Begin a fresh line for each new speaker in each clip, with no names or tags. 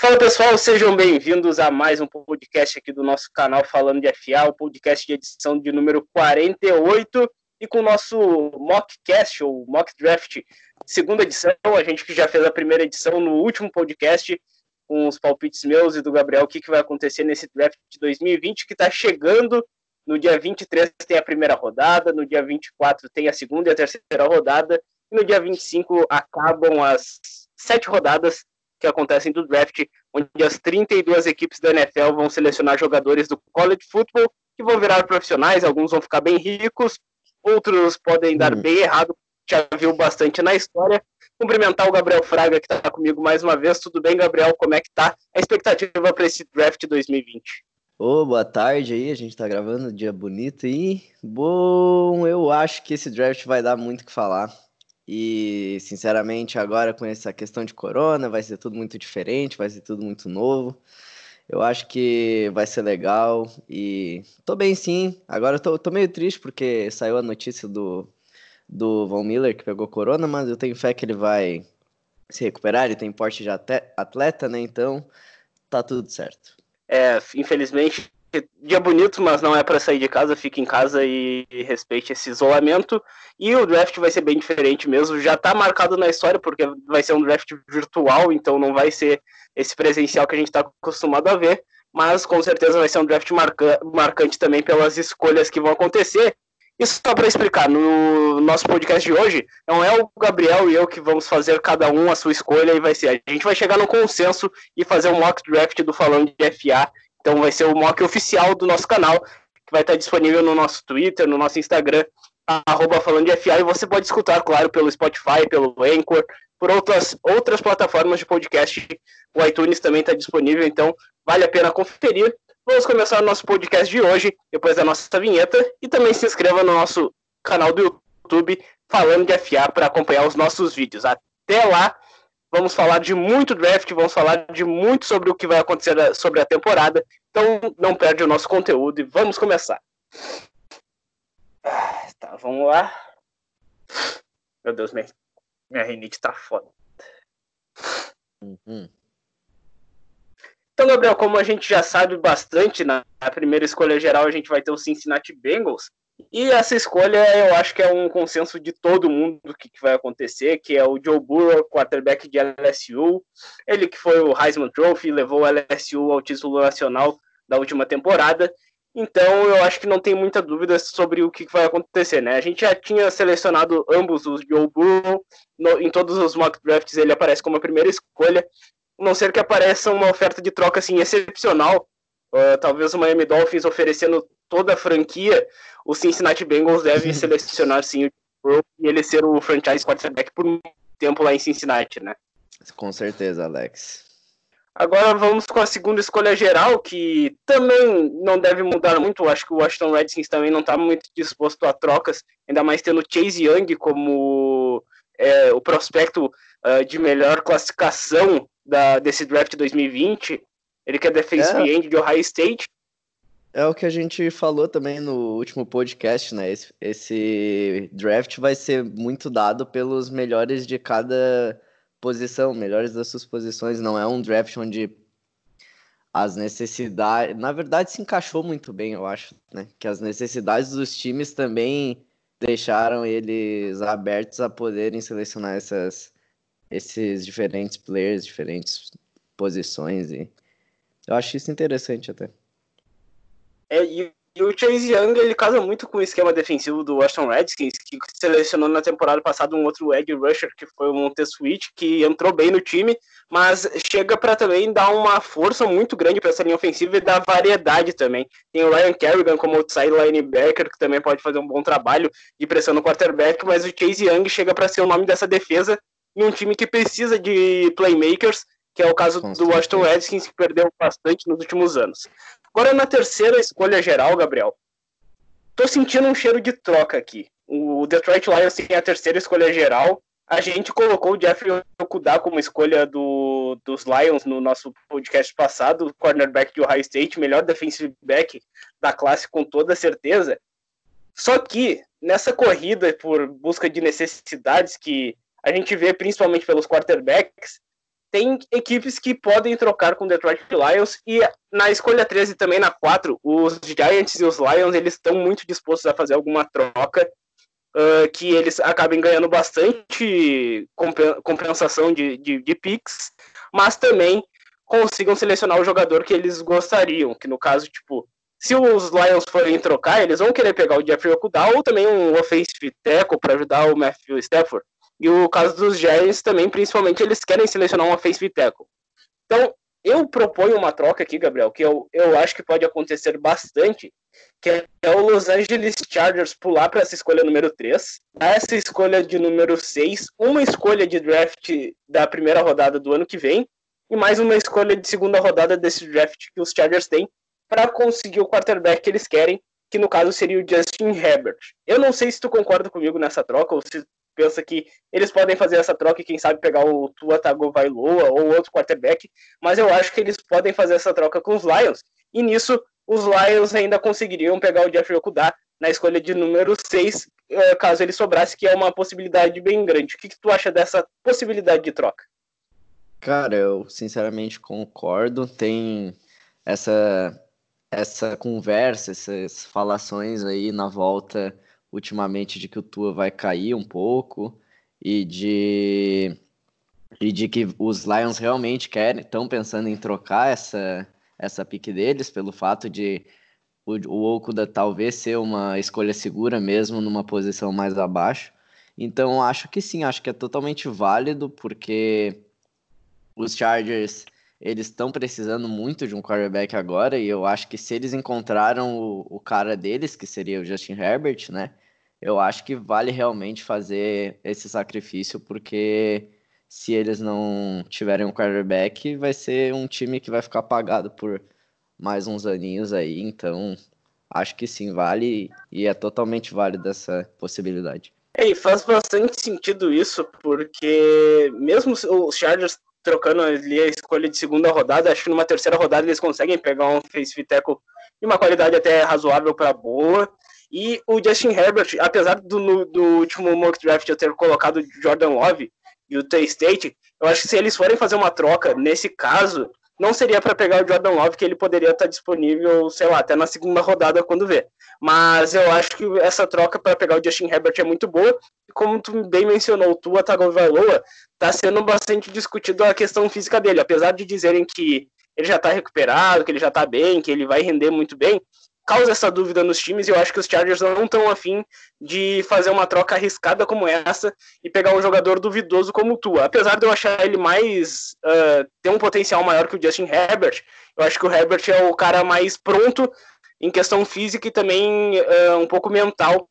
Fala pessoal, sejam bem-vindos a mais um podcast aqui do nosso canal Falando de FA, o podcast de edição de número 48 e com o nosso mockcast ou mock draft, segunda edição, a gente que já fez a primeira edição no último podcast com os palpites meus e do Gabriel, o que, que vai acontecer nesse draft de 2020 que está chegando. No dia 23 tem a primeira rodada, no dia 24 tem a segunda e a terceira rodada, e no dia 25 acabam as sete rodadas que acontecem do draft, onde as 32 equipes da NFL vão selecionar jogadores do college football que vão virar profissionais, alguns vão ficar bem ricos, outros podem dar hum. bem errado, já viu bastante na história. Cumprimentar o Gabriel Fraga, que está comigo mais uma vez. Tudo bem, Gabriel? Como é que tá a expectativa para esse draft 2020?
Ô, oh, boa tarde aí, a gente tá gravando, dia bonito e bom, eu acho que esse draft vai dar muito o que falar. E, sinceramente, agora com essa questão de corona, vai ser tudo muito diferente, vai ser tudo muito novo. Eu acho que vai ser legal e tô bem sim. Agora tô, tô meio triste porque saiu a notícia do, do Von Miller que pegou corona, mas eu tenho fé que ele vai se recuperar, ele tem porte de atleta, né? Então tá tudo certo.
É, infelizmente dia bonito, mas não é para sair de casa, fique em casa e respeite esse isolamento. E o draft vai ser bem diferente mesmo, já está marcado na história, porque vai ser um draft virtual, então não vai ser esse presencial que a gente está acostumado a ver, mas com certeza vai ser um draft marca marcante também pelas escolhas que vão acontecer. Isso só para explicar, no nosso podcast de hoje, não é o Gabriel e eu que vamos fazer cada um a sua escolha e vai ser. A gente vai chegar no consenso e fazer um mock draft do Falando de FA então vai ser o mock oficial do nosso canal, que vai estar disponível no nosso Twitter, no nosso Instagram, arroba falando de FA, e você pode escutar, claro, pelo Spotify, pelo Anchor, por outras, outras plataformas de podcast. O iTunes também está disponível, então vale a pena conferir. Vamos começar o nosso podcast de hoje, depois da nossa vinheta, e também se inscreva no nosso canal do YouTube, falando de FA, para acompanhar os nossos vídeos. Até lá! Vamos falar de muito draft, vamos falar de muito sobre o que vai acontecer sobre a temporada. Então não perde o nosso conteúdo e vamos começar. Ah, tá, vamos lá. Meu Deus, minha, minha rinite tá foda. Uhum. Então, Gabriel, como a gente já sabe bastante, na primeira escolha geral a gente vai ter o Cincinnati Bengals. E essa escolha eu acho que é um consenso de todo mundo do que, que, vai acontecer, que é o Joe Burrow, quarterback de LSU, ele que foi o Heisman Trophy, levou o LSU ao título nacional da última temporada. Então eu acho que não tem muita dúvida sobre o que, que vai acontecer, né? A gente já tinha selecionado ambos os Joe Burrow, no, em todos os mock drafts ele aparece como a primeira escolha, a não ser que apareça uma oferta de troca assim excepcional, uh, talvez o Miami Dolphins oferecendo toda a franquia, o Cincinnati Bengals deve selecionar sim o Burrow e ele ser o franchise quarterback por muito tempo lá em Cincinnati, né?
Com certeza, Alex.
Agora vamos com a segunda escolha geral, que também não deve mudar muito. Acho que o Washington Redskins também não está muito disposto a trocas, ainda mais tendo Chase Young como é, o prospecto uh, de melhor classificação da, desse draft 2020. Ele que é defensive é. end de Ohio State
é o que a gente falou também no último podcast, né? Esse, esse draft vai ser muito dado pelos melhores de cada posição, melhores das suas posições. Não é um draft onde as necessidades. Na verdade, se encaixou muito bem, eu acho, né? Que as necessidades dos times também deixaram eles abertos a poderem selecionar essas, esses diferentes players, diferentes posições. E eu acho isso interessante até.
É, e, e, o Chase Young ele casa muito com o esquema defensivo do Washington Redskins, que selecionou na temporada passada um outro edge rusher, que foi o Montessuit, que entrou bem no time, mas chega para também dar uma força muito grande para essa linha ofensiva e dar variedade também. Tem o Ryan Kerrigan como outside linebacker, que também pode fazer um bom trabalho de pressão no quarterback, mas o Chase Young chega para ser o nome dessa defesa em um time que precisa de playmakers, que é o caso do Washington Redskins, que perdeu bastante nos últimos anos. Agora na terceira escolha geral, Gabriel, tô sentindo um cheiro de troca aqui. O Detroit Lions tem a terceira escolha geral. A gente colocou o Jeffrey Okuda como escolha do, dos Lions no nosso podcast passado, cornerback de Ohio State, melhor defensive back da classe com toda certeza. Só que nessa corrida por busca de necessidades que a gente vê principalmente pelos quarterbacks, tem equipes que podem trocar com Detroit Lions e na escolha 13 e também na 4, os Giants e os Lions eles estão muito dispostos a fazer alguma troca uh, que eles acabem ganhando bastante compensação de, de, de picks, mas também consigam selecionar o jogador que eles gostariam, que no caso, tipo, se os Lions forem trocar, eles vão querer pegar o Jeffrey Okuda ou também um offensive tackle para ajudar o Matthew Stafford. E o caso dos Giants também, principalmente, eles querem selecionar um offensive tackle. Então, eu proponho uma troca aqui, Gabriel, que eu, eu acho que pode acontecer bastante, que é o Los Angeles Chargers pular para essa escolha número 3, essa escolha de número 6, uma escolha de draft da primeira rodada do ano que vem, e mais uma escolha de segunda rodada desse draft que os Chargers têm para conseguir o quarterback que eles querem, que no caso seria o Justin Herbert. Eu não sei se tu concorda comigo nessa troca, ou se pensa que eles podem fazer essa troca e quem sabe pegar o Tua Tagovailoa ou outro quarterback, mas eu acho que eles podem fazer essa troca com os Lions, e nisso os Lions ainda conseguiriam pegar o Jeffrey Okuda na escolha de número 6, eh, caso ele sobrasse, que é uma possibilidade bem grande. O que, que tu acha dessa possibilidade de troca?
Cara, eu sinceramente concordo. Tem essa essa conversa, essas falações aí na volta ultimamente de que o Tua vai cair um pouco e de e de que os Lions realmente querem, estão pensando em trocar essa essa pique deles pelo fato de o, o Okuda talvez ser uma escolha segura mesmo numa posição mais abaixo. Então acho que sim, acho que é totalmente válido porque os Chargers eles estão precisando muito de um quarterback agora, e eu acho que se eles encontraram o, o cara deles, que seria o Justin Herbert, né? Eu acho que vale realmente fazer esse sacrifício, porque se eles não tiverem um quarterback, vai ser um time que vai ficar pagado por mais uns aninhos aí, então acho que sim, vale e é totalmente válido essa possibilidade.
É, e faz bastante sentido isso, porque mesmo os Chargers trocando ali a escolha de segunda rodada. Acho que numa terceira rodada eles conseguem pegar um face tackle de uma qualidade até razoável para boa. E o Justin Herbert, apesar do, do último mock draft eu ter colocado Jordan Love e o T-State, eu acho que se eles forem fazer uma troca, nesse caso, não seria para pegar o Jordan Love, que ele poderia estar disponível, sei lá, até na segunda rodada quando vê. Mas eu acho que essa troca para pegar o Justin Herbert é muito boa. E como tu bem mencionou, o Tua Tagovailoa está sendo bastante discutido a questão física dele. Apesar de dizerem que ele já está recuperado, que ele já está bem, que ele vai render muito bem, causa essa dúvida nos times e eu acho que os Chargers não estão afim de fazer uma troca arriscada como essa e pegar um jogador duvidoso como o Tua. Apesar de eu achar ele mais. Uh, ter um potencial maior que o Justin Herbert, eu acho que o Herbert é o cara mais pronto em questão física e também uh, um pouco mental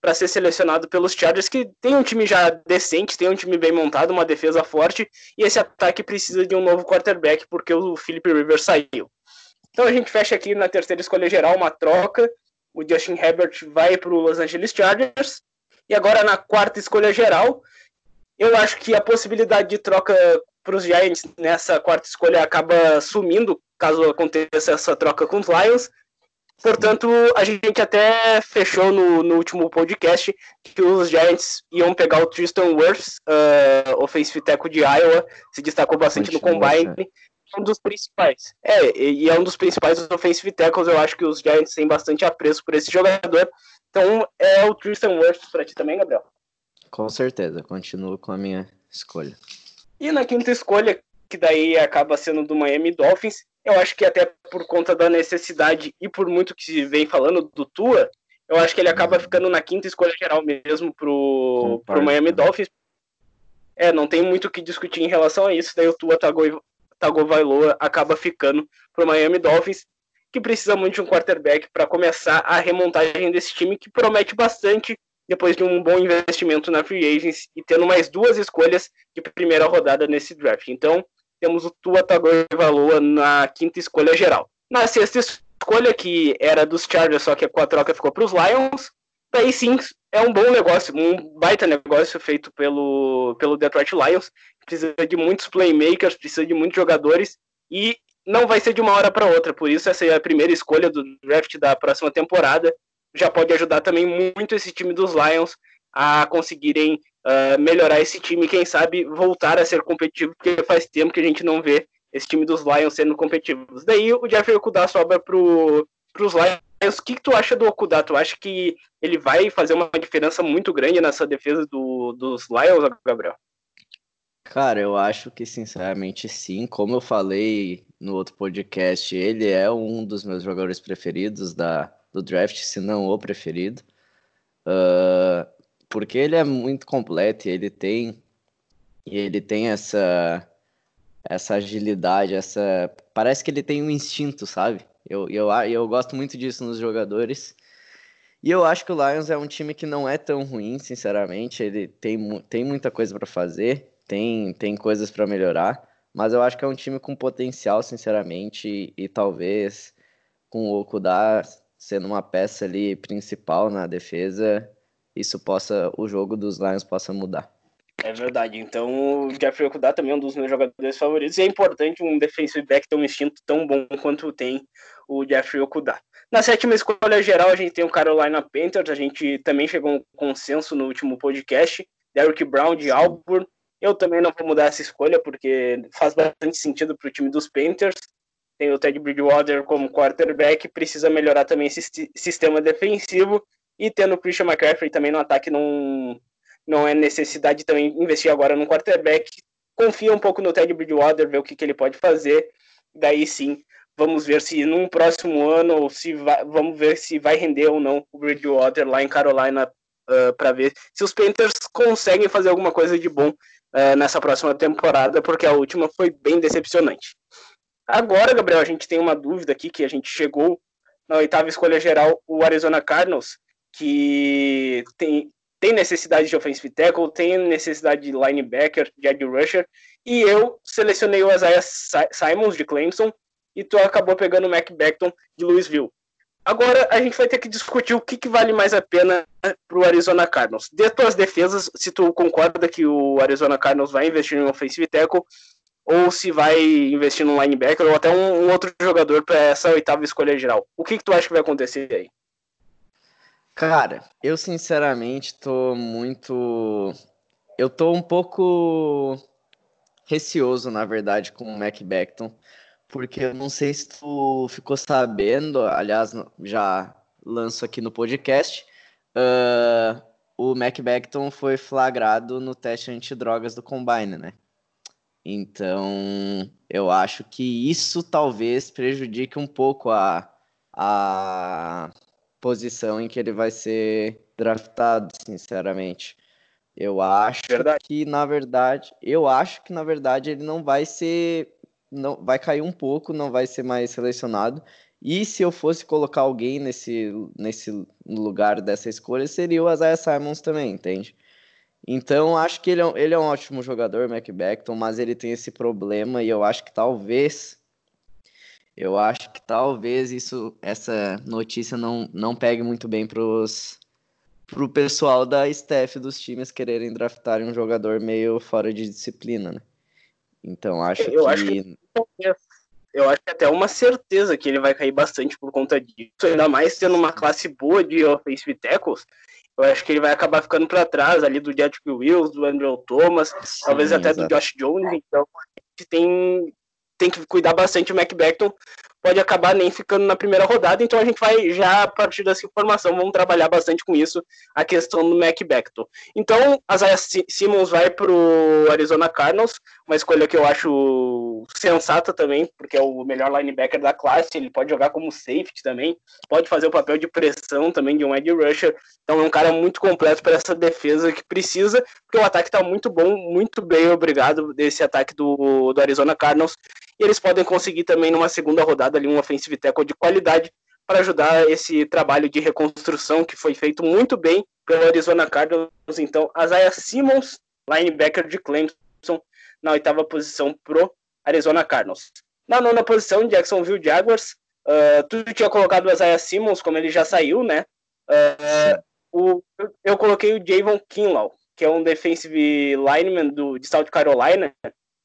para ser selecionado pelos Chargers, que tem um time já decente, tem um time bem montado, uma defesa forte, e esse ataque precisa de um novo quarterback, porque o Philip Rivers saiu. Então a gente fecha aqui na terceira escolha geral uma troca. O Justin Herbert vai para o Los Angeles Chargers. E agora na quarta escolha geral, eu acho que a possibilidade de troca para os Giants nessa quarta escolha acaba sumindo, caso aconteça essa troca com os Lions. Portanto, a gente até fechou no, no último podcast que os Giants iam pegar o Tristan Wirfs, uh, offensive tackle de Iowa, se destacou bastante Continua, no Combine. Né? Um dos principais. É, e é um dos principais offensive tackles. Eu acho que os Giants têm bastante apreço por esse jogador. Então é o Tristan Wirfs para ti também, Gabriel?
Com certeza, continuo com a minha escolha.
E na quinta escolha, que daí acaba sendo do Miami Dolphins, eu acho que até por conta da necessidade e por muito que se vem falando do Tua, eu acho que ele acaba ficando na quinta escolha geral mesmo pro, pro Miami Dolphins. É, não tem muito o que discutir em relação a isso. Daí o Tua Tagovailoa acaba ficando pro Miami Dolphins, que precisa muito de um quarterback para começar a remontagem desse time que promete bastante depois de um bom investimento na free agents e tendo mais duas escolhas de primeira rodada nesse draft. Então, temos o Tua Tagovailoa na quinta escolha geral. Na sexta escolha, que era dos Chargers, só que com a troca ficou para os Lions, daí sim é um bom negócio, um baita negócio feito pelo, pelo Detroit Lions. Precisa de muitos playmakers, precisa de muitos jogadores e não vai ser de uma hora para outra. Por isso, essa é a primeira escolha do draft da próxima temporada. Já pode ajudar também muito esse time dos Lions, a conseguirem uh, melhorar esse time, quem sabe voltar a ser competitivo, porque faz tempo que a gente não vê esse time dos Lions sendo competitivos. Daí o Jeffrey Okuda sobra para os Lions. O que, que, tu acha do Okuda? Tu acha que ele vai fazer uma diferença muito grande nessa defesa do, dos Lions, Gabriel?
Cara, eu acho que sinceramente sim. Como eu falei no outro podcast, ele é um dos meus jogadores preferidos da, do draft, se não o preferido. Uh, porque ele é muito completo, ele tem e ele tem essa essa agilidade, essa parece que ele tem um instinto, sabe? Eu, eu, eu gosto muito disso nos jogadores. E eu acho que o Lions é um time que não é tão ruim, sinceramente. Ele tem, tem muita coisa para fazer, tem, tem coisas para melhorar, mas eu acho que é um time com potencial, sinceramente, e, e talvez com o Okuda sendo uma peça ali principal na defesa, isso possa o jogo dos Lions possa mudar.
É verdade. Então, o Jeffrey Okuda também é um dos meus jogadores favoritos. E é importante um defensive back ter um instinto tão bom quanto tem o Jeffrey Okuda. Na sétima escolha geral, a gente tem o Carolina Panthers. A gente também chegou a um consenso no último podcast. Derrick Brown de Auburn. Eu também não vou mudar essa escolha, porque faz bastante sentido para o time dos Panthers. Tem o Ted Bridgewater como quarterback, precisa melhorar também esse sistema defensivo. E tendo o Christian McCaffrey também no ataque não, não é necessidade também investir agora no quarterback. Confia um pouco no Ted Bridgewater, ver o que, que ele pode fazer. Daí sim, vamos ver se num próximo ano, ou se vai, vamos ver se vai render ou não o Bridgewater lá em Carolina uh, ah, para ver se os Panthers conseguem fazer alguma coisa de bom uh, nessa próxima temporada, porque a última foi bem decepcionante. Agora, Gabriel, a gente tem uma dúvida aqui que a gente chegou na oitava escolha geral, o Arizona Cardinals, que tem, tem necessidade de offensive tackle, tem necessidade de linebacker, de edge rusher, e eu selecionei o Isaiah Simons de Clemson e tu acabou pegando o Mac Beckton de Louisville. Agora a gente vai ter que discutir o que, que vale mais a pena para o Arizona Cardinals. De tuas defesas, se tu concorda que o Arizona Cardinals vai investir em offensive tackle, ou se vai investir num linebacker, ou até um, um outro jogador para essa oitava escolha geral. O que, que tu acha que vai acontecer aí?
Cara, eu sinceramente tô muito. Eu tô um pouco receoso, na verdade, com o Mac Beckton, porque eu não sei se tu ficou sabendo, aliás, já lanço aqui no podcast, uh, o Mac Beckton foi flagrado no teste antidrogas do Combine, né? Então, eu acho que isso talvez prejudique um pouco a, a posição em que ele vai ser draftado, sinceramente. Eu acho verdade. que na verdade, eu acho que na verdade ele não vai ser não vai cair um pouco, não vai ser mais selecionado. E se eu fosse colocar alguém nesse nesse lugar dessa escolha, seria o Isaiah Simons também, entende? Então, acho que ele é, ele é um ótimo jogador, Mac Beckton, mas ele tem esse problema e eu acho que talvez eu acho que talvez isso, essa notícia não, não pegue muito bem pros, pro pessoal da staff dos times quererem draftar um jogador meio fora de disciplina, né? Então acho eu que... Acho que
eu acho que até uma certeza que ele vai cair bastante por conta disso, ainda mais tendo uma classe boa de offensive tackles. Eu acho que ele vai acabar ficando para trás ali do Jedrick Wills, do Andrew Thomas, Sim, talvez até exato. do Josh Jones. Então a gente tem tem que cuidar bastante o Mac Beckton, pode acabar nem ficando na primeira rodada, então a gente vai já, a partir dessa informação, vamos trabalhar bastante com isso, a questão do Mac Beckton. Então, a Zaya Simmons vai para o Arizona Cardinals, uma escolha que eu acho sensata também, porque é o melhor linebacker da classe, ele pode jogar como safety também, pode fazer o papel de pressão também de um edge rusher, então é um cara muito completo para essa defesa que precisa, porque o ataque está muito bom, muito bem, obrigado, desse ataque do, do Arizona Cardinals, e eles podem conseguir também numa segunda rodada ali um offensive tackle de qualidade para ajudar esse trabalho de reconstrução que foi feito muito bem pelo Arizona Cardinals. Então, Isaiah Simmons, linebacker de Clemson, na oitava posição pro Arizona Cardinals. Na nona posição, Jacksonville Jaguars. Uh, tu tinha colocado o Isaiah Simmons, como ele já saiu, né? Uh, o, eu coloquei o Javon Kinlaw, que é um defensive lineman do, de South Carolina,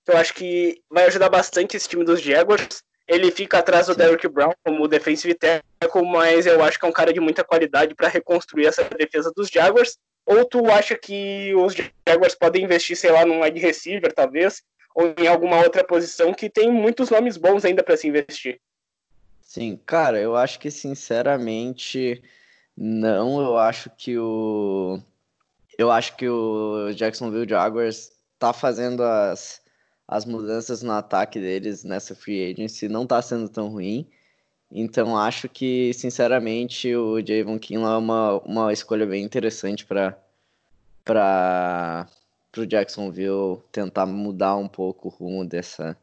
eu acho que vai ajudar bastante esse time dos Jaguars. Ele fica atrás do Derrick Brown como defensive tackle, mas eu acho que é um cara de muita qualidade para reconstruir essa defesa dos Jaguars. Ou tu acha que os Jaguars podem investir, sei lá, num wide receiver, talvez, ou em alguma outra posição que tem muitos nomes bons ainda para se investir?
Sim, cara, eu acho que sinceramente não, eu acho que o eu acho que o Jacksonville Jaguars tá fazendo as, as mudanças no ataque deles nessa free agency, não tá sendo tão ruim. Então acho que, sinceramente, o Javon Kinlaw é uma, uma escolha bem interessante para para o Jacksonville tentar mudar um pouco o rumo dessa,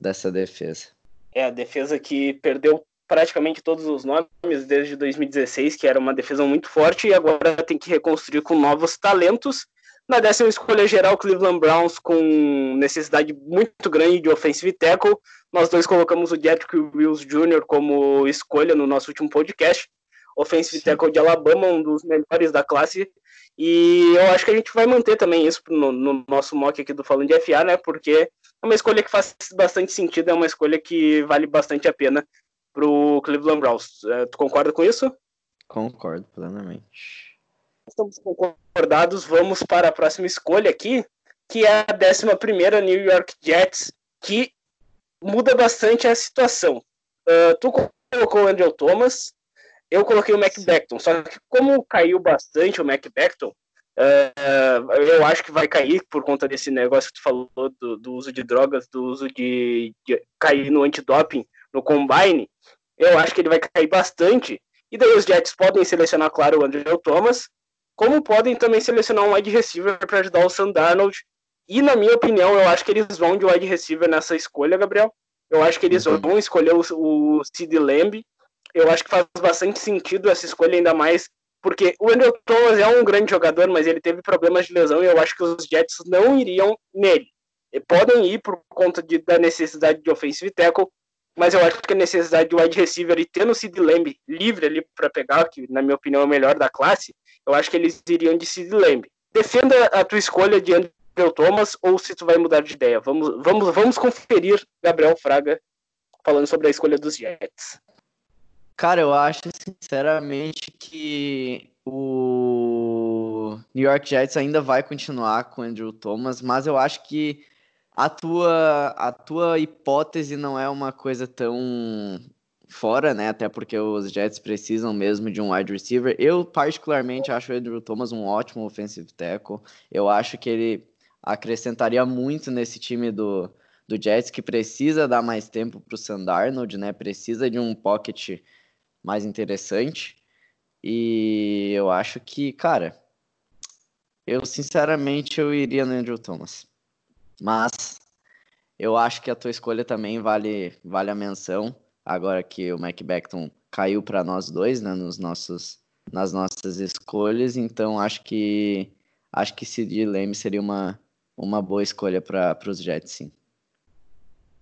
dessa defesa.
É, a defesa que perdeu praticamente todos os nomes desde 2016, que era uma defesa muito forte, e agora tem que reconstruir com novos talentos. Na décima escolha geral, Cleveland Browns com necessidade muito grande de offensive tackle. Nós dois colocamos o Jedrick Wills Jr. como escolha no nosso último podcast. Offensive Sim. tackle de Alabama, um dos melhores da classe. E eu acho que a gente vai manter também isso no, no nosso mock aqui do Falando de FA, né? Porque é uma escolha que faz bastante sentido, é uma escolha que vale bastante a pena para o Cleveland Browns. É, tu concorda com isso?
Concordo plenamente.
Estamos concordados, vamos para a próxima escolha aqui, que é a 11 New York Jets, que muda bastante a situação. Uh, tu colocou o Andrew Thomas, eu coloquei o Mac Beckton, só que como caiu bastante o Mac Beckton, uh, eu acho que vai cair por conta desse negócio que tu falou do, do uso de drogas, do uso de, de cair no antidoping, no combine, eu acho que ele vai cair bastante. E daí os Jets podem selecionar, claro, o Andrew Thomas, como podem também selecionar um wide receiver para ajudar o Sam Darnold. E na minha opinião, eu acho que eles vão de wide receiver nessa escolha, Gabriel. Eu acho que eles uhum. vão escolher o, o Sid Lamb. Eu acho que faz bastante sentido essa escolha, ainda mais porque o Andrew Thomas é um grande jogador, mas ele teve problemas de lesão e eu acho que os Jets não iriam nele. E podem ir por conta de, da necessidade de offensive tackle, mas eu acho que a necessidade de wide receiver e tendo o Sid Lamb livre ali para pegar, que na minha opinião é o melhor da classe, eu acho que eles iriam de Sid Lamb. Defenda a tua escolha de Andrew Thomas ou se tu vai mudar de ideia. Vamos, vamos, vamos conferir Gabriel Fraga falando sobre a escolha dos Jets.
Cara, eu acho sinceramente que o New York Jets ainda vai continuar com Andrew Thomas, mas eu acho que a tua, a tua hipótese não é uma coisa tão fora, né? Até porque os Jets precisam mesmo de um wide receiver. Eu, particularmente, acho o Andrew Thomas um ótimo offensive tackle. Eu acho que ele acrescentaria muito nesse time do, do Jets, que precisa dar mais tempo para o Sandarnold, né? Precisa de um pocket mais interessante. E eu acho que, cara, eu sinceramente eu iria no Andrew Thomas. Mas eu acho que a tua escolha também vale, vale a menção, agora que o Mac Beckton caiu para nós dois, né, nos nossos, nas nossas escolhas, então acho que acho que Sid Leme seria uma, uma boa escolha para os Jets, sim.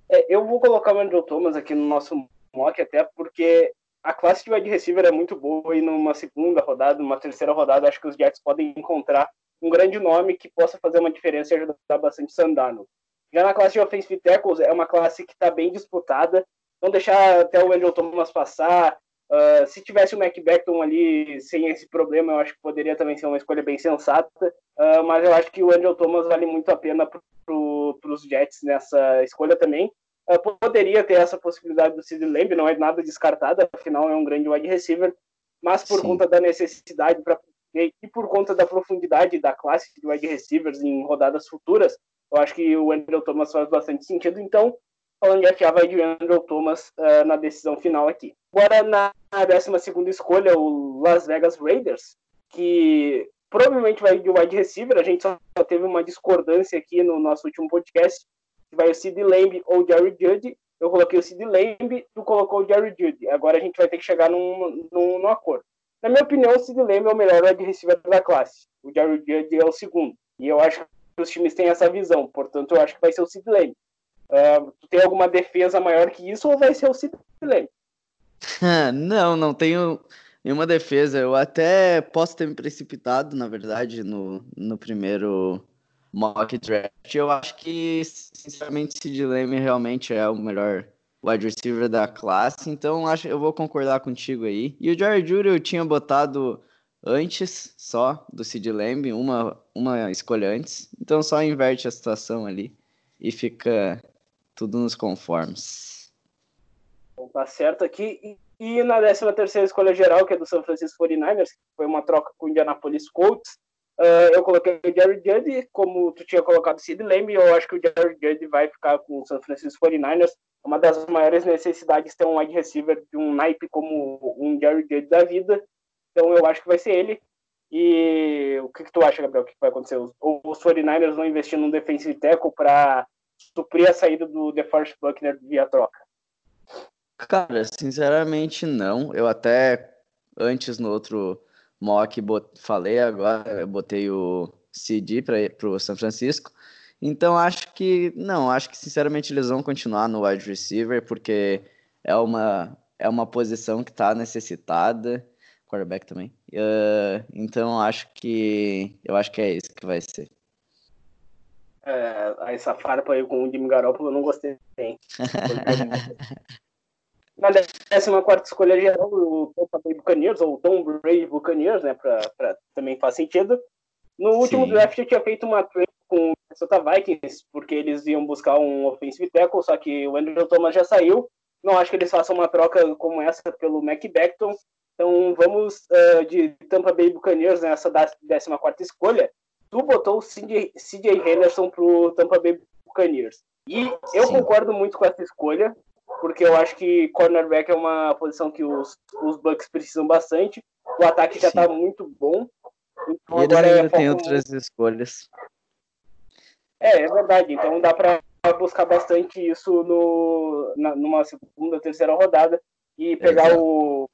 É, eu vou colocar o Andrew Thomas aqui no nosso mock, até porque a classe de wide receiver é muito boa e numa segunda rodada, numa terceira rodada, acho que os Jets podem encontrar um grande nome que possa fazer uma diferença e ajudar bastante Sandano. Já na classe de offensive tackles, é uma classe que está bem disputada. Não deixar até o Andrew Thomas passar. Uh, se tivesse o Mac Beckton ali sem esse problema, eu acho que poderia também ser uma escolha bem sensata. Uh, mas eu acho que o Andrew Thomas vale muito a pena para os Jets nessa escolha também. Uh, poderia ter essa possibilidade do Sid Lamb, não é nada descartada, afinal é um grande wide receiver. Mas por Sim. conta da necessidade para e, e por conta da profundidade da classe de wide receivers em rodadas futuras, eu acho que o Andrew Thomas faz bastante sentido. Então, falando de FA, vai de Andrew Thomas uh, na decisão final aqui. Agora, na 12 escolha, o Las Vegas Raiders, que provavelmente vai de wide receiver. A gente só teve uma discordância aqui no nosso último podcast, vai o Sid Lamb ou o Jerry Judy. Eu coloquei o Sid Lamb, tu colocou o Jerry Judy. Agora a gente vai ter que chegar num, num, num acordo. Na minha opinião, o Sid Lamb é o melhor wide receiver da classe. O Jerry Judge é o segundo. E eu acho que os times têm essa visão. Portanto, eu acho que vai ser o Sid Lamb. Tu tem alguma defesa maior que isso ou vai ser o Sid Lamb?
não, não tenho nenhuma defesa. Eu até posso ter me precipitado, na verdade, no, no primeiro mock draft. Eu acho que, sinceramente, Sid Lamb realmente é o melhor wide receiver da classe, então acho eu vou concordar contigo aí. E o Jerry Judy eu tinha botado antes só do Sid Lamb, uma, uma escolha antes. Então só inverte a situação ali e fica tudo nos conformes.
Bom, tá certo aqui. E, e na 13 terceira escolha geral, que é do São Francisco 49ers, que foi uma troca com o Indianapolis Colts, uh, eu coloquei o Jerry Judy, como tu tinha colocado o Sid Lamb, eu acho que o Jerry Judy vai ficar com o São Francisco 49ers. Uma das maiores necessidades ter um wide receiver de um naipe como um Jerry Judy da vida. Então eu acho que vai ser ele. E o que, que tu acha, Gabriel? O que, que vai acontecer? Os, os 49ers vão investir num defensive tackle para suprir a saída do DeForest Buckner via troca?
Cara, sinceramente não. Eu até antes no outro mock bot, falei, agora eu botei o CD para o São Francisco. Então acho que não, acho que sinceramente eles vão continuar no wide receiver porque é uma é uma posição que está necessitada quarterback também. Uh, então acho que eu acho que é isso que vai ser.
É, essa farpa aí com o Jimmy Garoppolo eu não gostei bem. Na 14 escolha geral, o Tampa Bay Buccaneers, ou Tom Brady Buccaneers, né, pra, pra, também faz sentido. No último Sim. draft eu tinha feito uma trade com o Minnesota Vikings, porque eles iam buscar um offensive tackle, só que o Andrew Thomas já saiu. Não acho que eles façam uma troca como essa pelo Mac Beckton. Então vamos uh, de Tampa Bay Buccaneers nessa 14 escolha. Tu botou o CJ, CJ Henderson pro Tampa Bay Buccaneers. E eu Sim. concordo muito com essa escolha, porque eu acho que cornerback é uma posição que os, os Bucks precisam bastante. O ataque já está muito bom.
Então e agora ainda é tem outras escolhas.
É, é verdade. Então dá para buscar bastante isso no, na, numa segunda, terceira rodada e pegar o,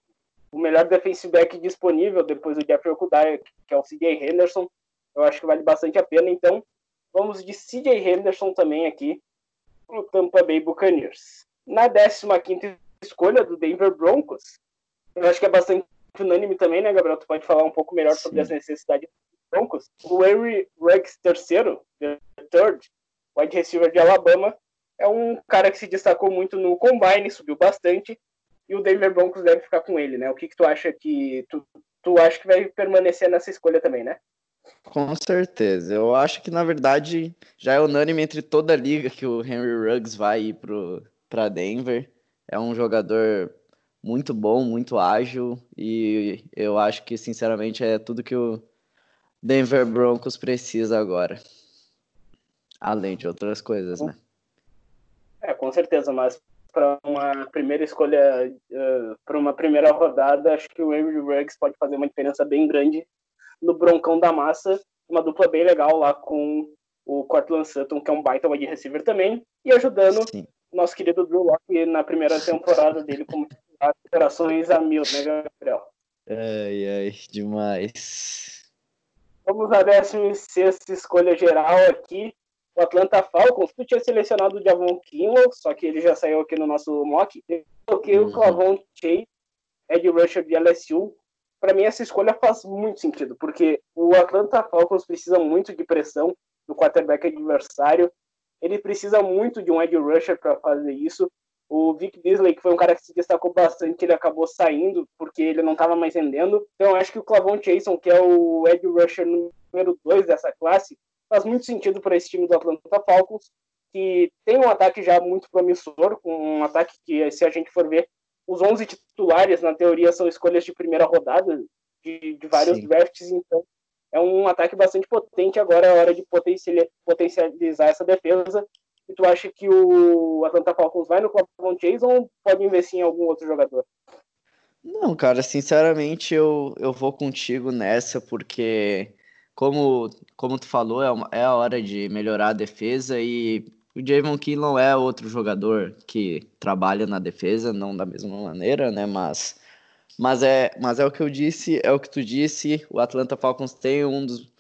o melhor defensive back disponível depois do Jeffrey Okudai, que é o CJ Henderson. Eu acho que vale bastante a pena. Então, vamos de CJ Henderson também aqui para o Tampa Bay Buccaneers. Na 15 escolha do Denver Broncos, eu acho que é bastante unânime também, né, Gabriel? Tu pode falar um pouco melhor Sim. sobre as necessidades dos Broncos. O Henry Ruggs III, the third, wide receiver de Alabama, é um cara que se destacou muito no combine, subiu bastante, e o Denver Broncos deve ficar com ele, né? O que, que tu acha que tu, tu acha que vai permanecer nessa escolha também, né?
Com certeza. Eu acho que, na verdade, já é unânime entre toda a liga que o Henry Ruggs vai ir para Denver. É um jogador muito bom, muito ágil e eu acho que, sinceramente, é tudo que o Denver Broncos precisa agora. Além de outras coisas, né?
É, com certeza, mas para uma primeira escolha, uh, para uma primeira rodada, acho que o Henry Ruggs pode fazer uma diferença bem grande no Broncão da Massa, uma dupla bem legal lá com o Cortland Sutton, que é um baita wide receiver também, e ajudando Sim. nosso querido Drew Locke na primeira temporada dele como operações a mil, né, Gabriel?
Ai, ai, demais.
Vamos à 16 escolha geral aqui. O Atlanta Falcons, tu tinha selecionado o Javon Kinlaw, só que ele já saiu aqui no nosso mock. Eu coloquei uhum. o Clavon Chase, Ed Rusher de LSU, para mim essa escolha faz muito sentido, porque o Atlanta Falcons precisa muito de pressão do quarterback adversário, ele precisa muito de um edge rusher para fazer isso. O Vic Beasley, que foi um cara que se destacou bastante, ele acabou saindo porque ele não estava mais rendendo. Então, acho que o Clavon Chason, que é o edge rusher número 2 dessa classe, faz muito sentido para esse time do Atlanta Falcons, que tem um ataque já muito promissor, um ataque que, se a gente for ver, os 11 titulares, na teoria, são escolhas de primeira rodada de, de vários Sim. drafts, então é um ataque bastante potente. Agora é hora de potencializar essa defesa. E tu acha que o Atlanta Falcons vai no Clavon Chase ou pode investir em algum outro jogador?
Não, cara, sinceramente eu, eu vou contigo nessa, porque como, como tu falou, é, uma, é a hora de melhorar a defesa e o Javon Kinlaw é outro jogador que trabalha na defesa, não da mesma maneira, né? Mas, mas, é, mas é o que eu disse, é o que tu disse. O Atlanta Falcons tem um dos,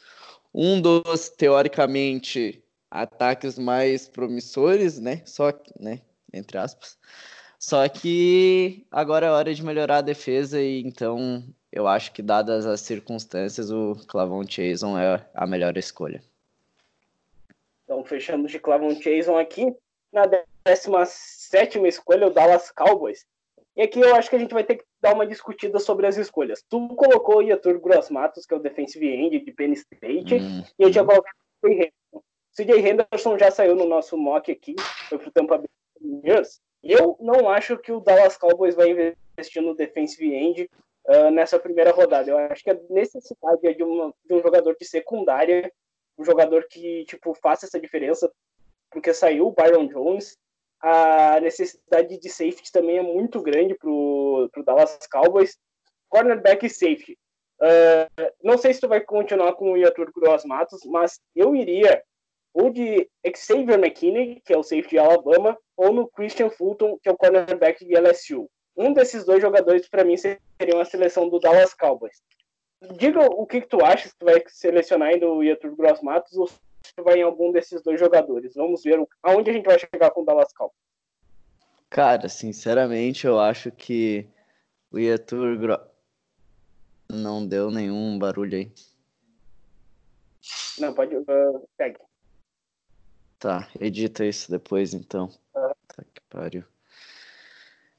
um dos teoricamente ataques mais promissores, né? Só, né? Entre aspas. Só que agora é hora de melhorar a defesa e então eu acho que dadas as circunstâncias o Clavon Chason é a melhor escolha.
Então, fechamos de Clavon Chason aqui. Na 17 escolha, o Dallas Cowboys. E aqui eu acho que a gente vai ter que dar uma discutida sobre as escolhas. Tu colocou o Yatur Gross Matos, que é o defensive end de Penn State, hum. e eu tinha colocado o CJ Henderson. CJ Henderson já saiu no nosso mock aqui, foi pro Tampa Bay Buccaneers. Eu não acho que o Dallas Cowboys vai investir no defensive end uh, nessa primeira rodada. Eu acho que a necessidade é de, uma, de um jogador de secundária, um jogador que tipo faça essa diferença, porque saiu o Byron Jones, a necessidade de safety também é muito grande para o Dallas Cowboys. Cornerback e safety. Uh, não sei se tu vai continuar com o Yatur Gross Matos, mas eu iria ou de Xavier McKinney, que é o safety de Alabama, ou no Christian Fulton, que é o cornerback de LSU. Um desses dois jogadores, para mim, seriam a seleção do Dallas Cowboys. Diga o que, que tu acha, se tu vai selecionar ainda o Yatur Gross Matos ou vai em algum desses dois jogadores. Vamos ver aonde a gente vai chegar com o Dallas Cowboys.
Cara, sinceramente, eu acho que o Yetur Gro... não deu nenhum barulho aí.
Não, pode. Uh, pegue.
Tá, edita isso depois então. Uh. Tá que pariu.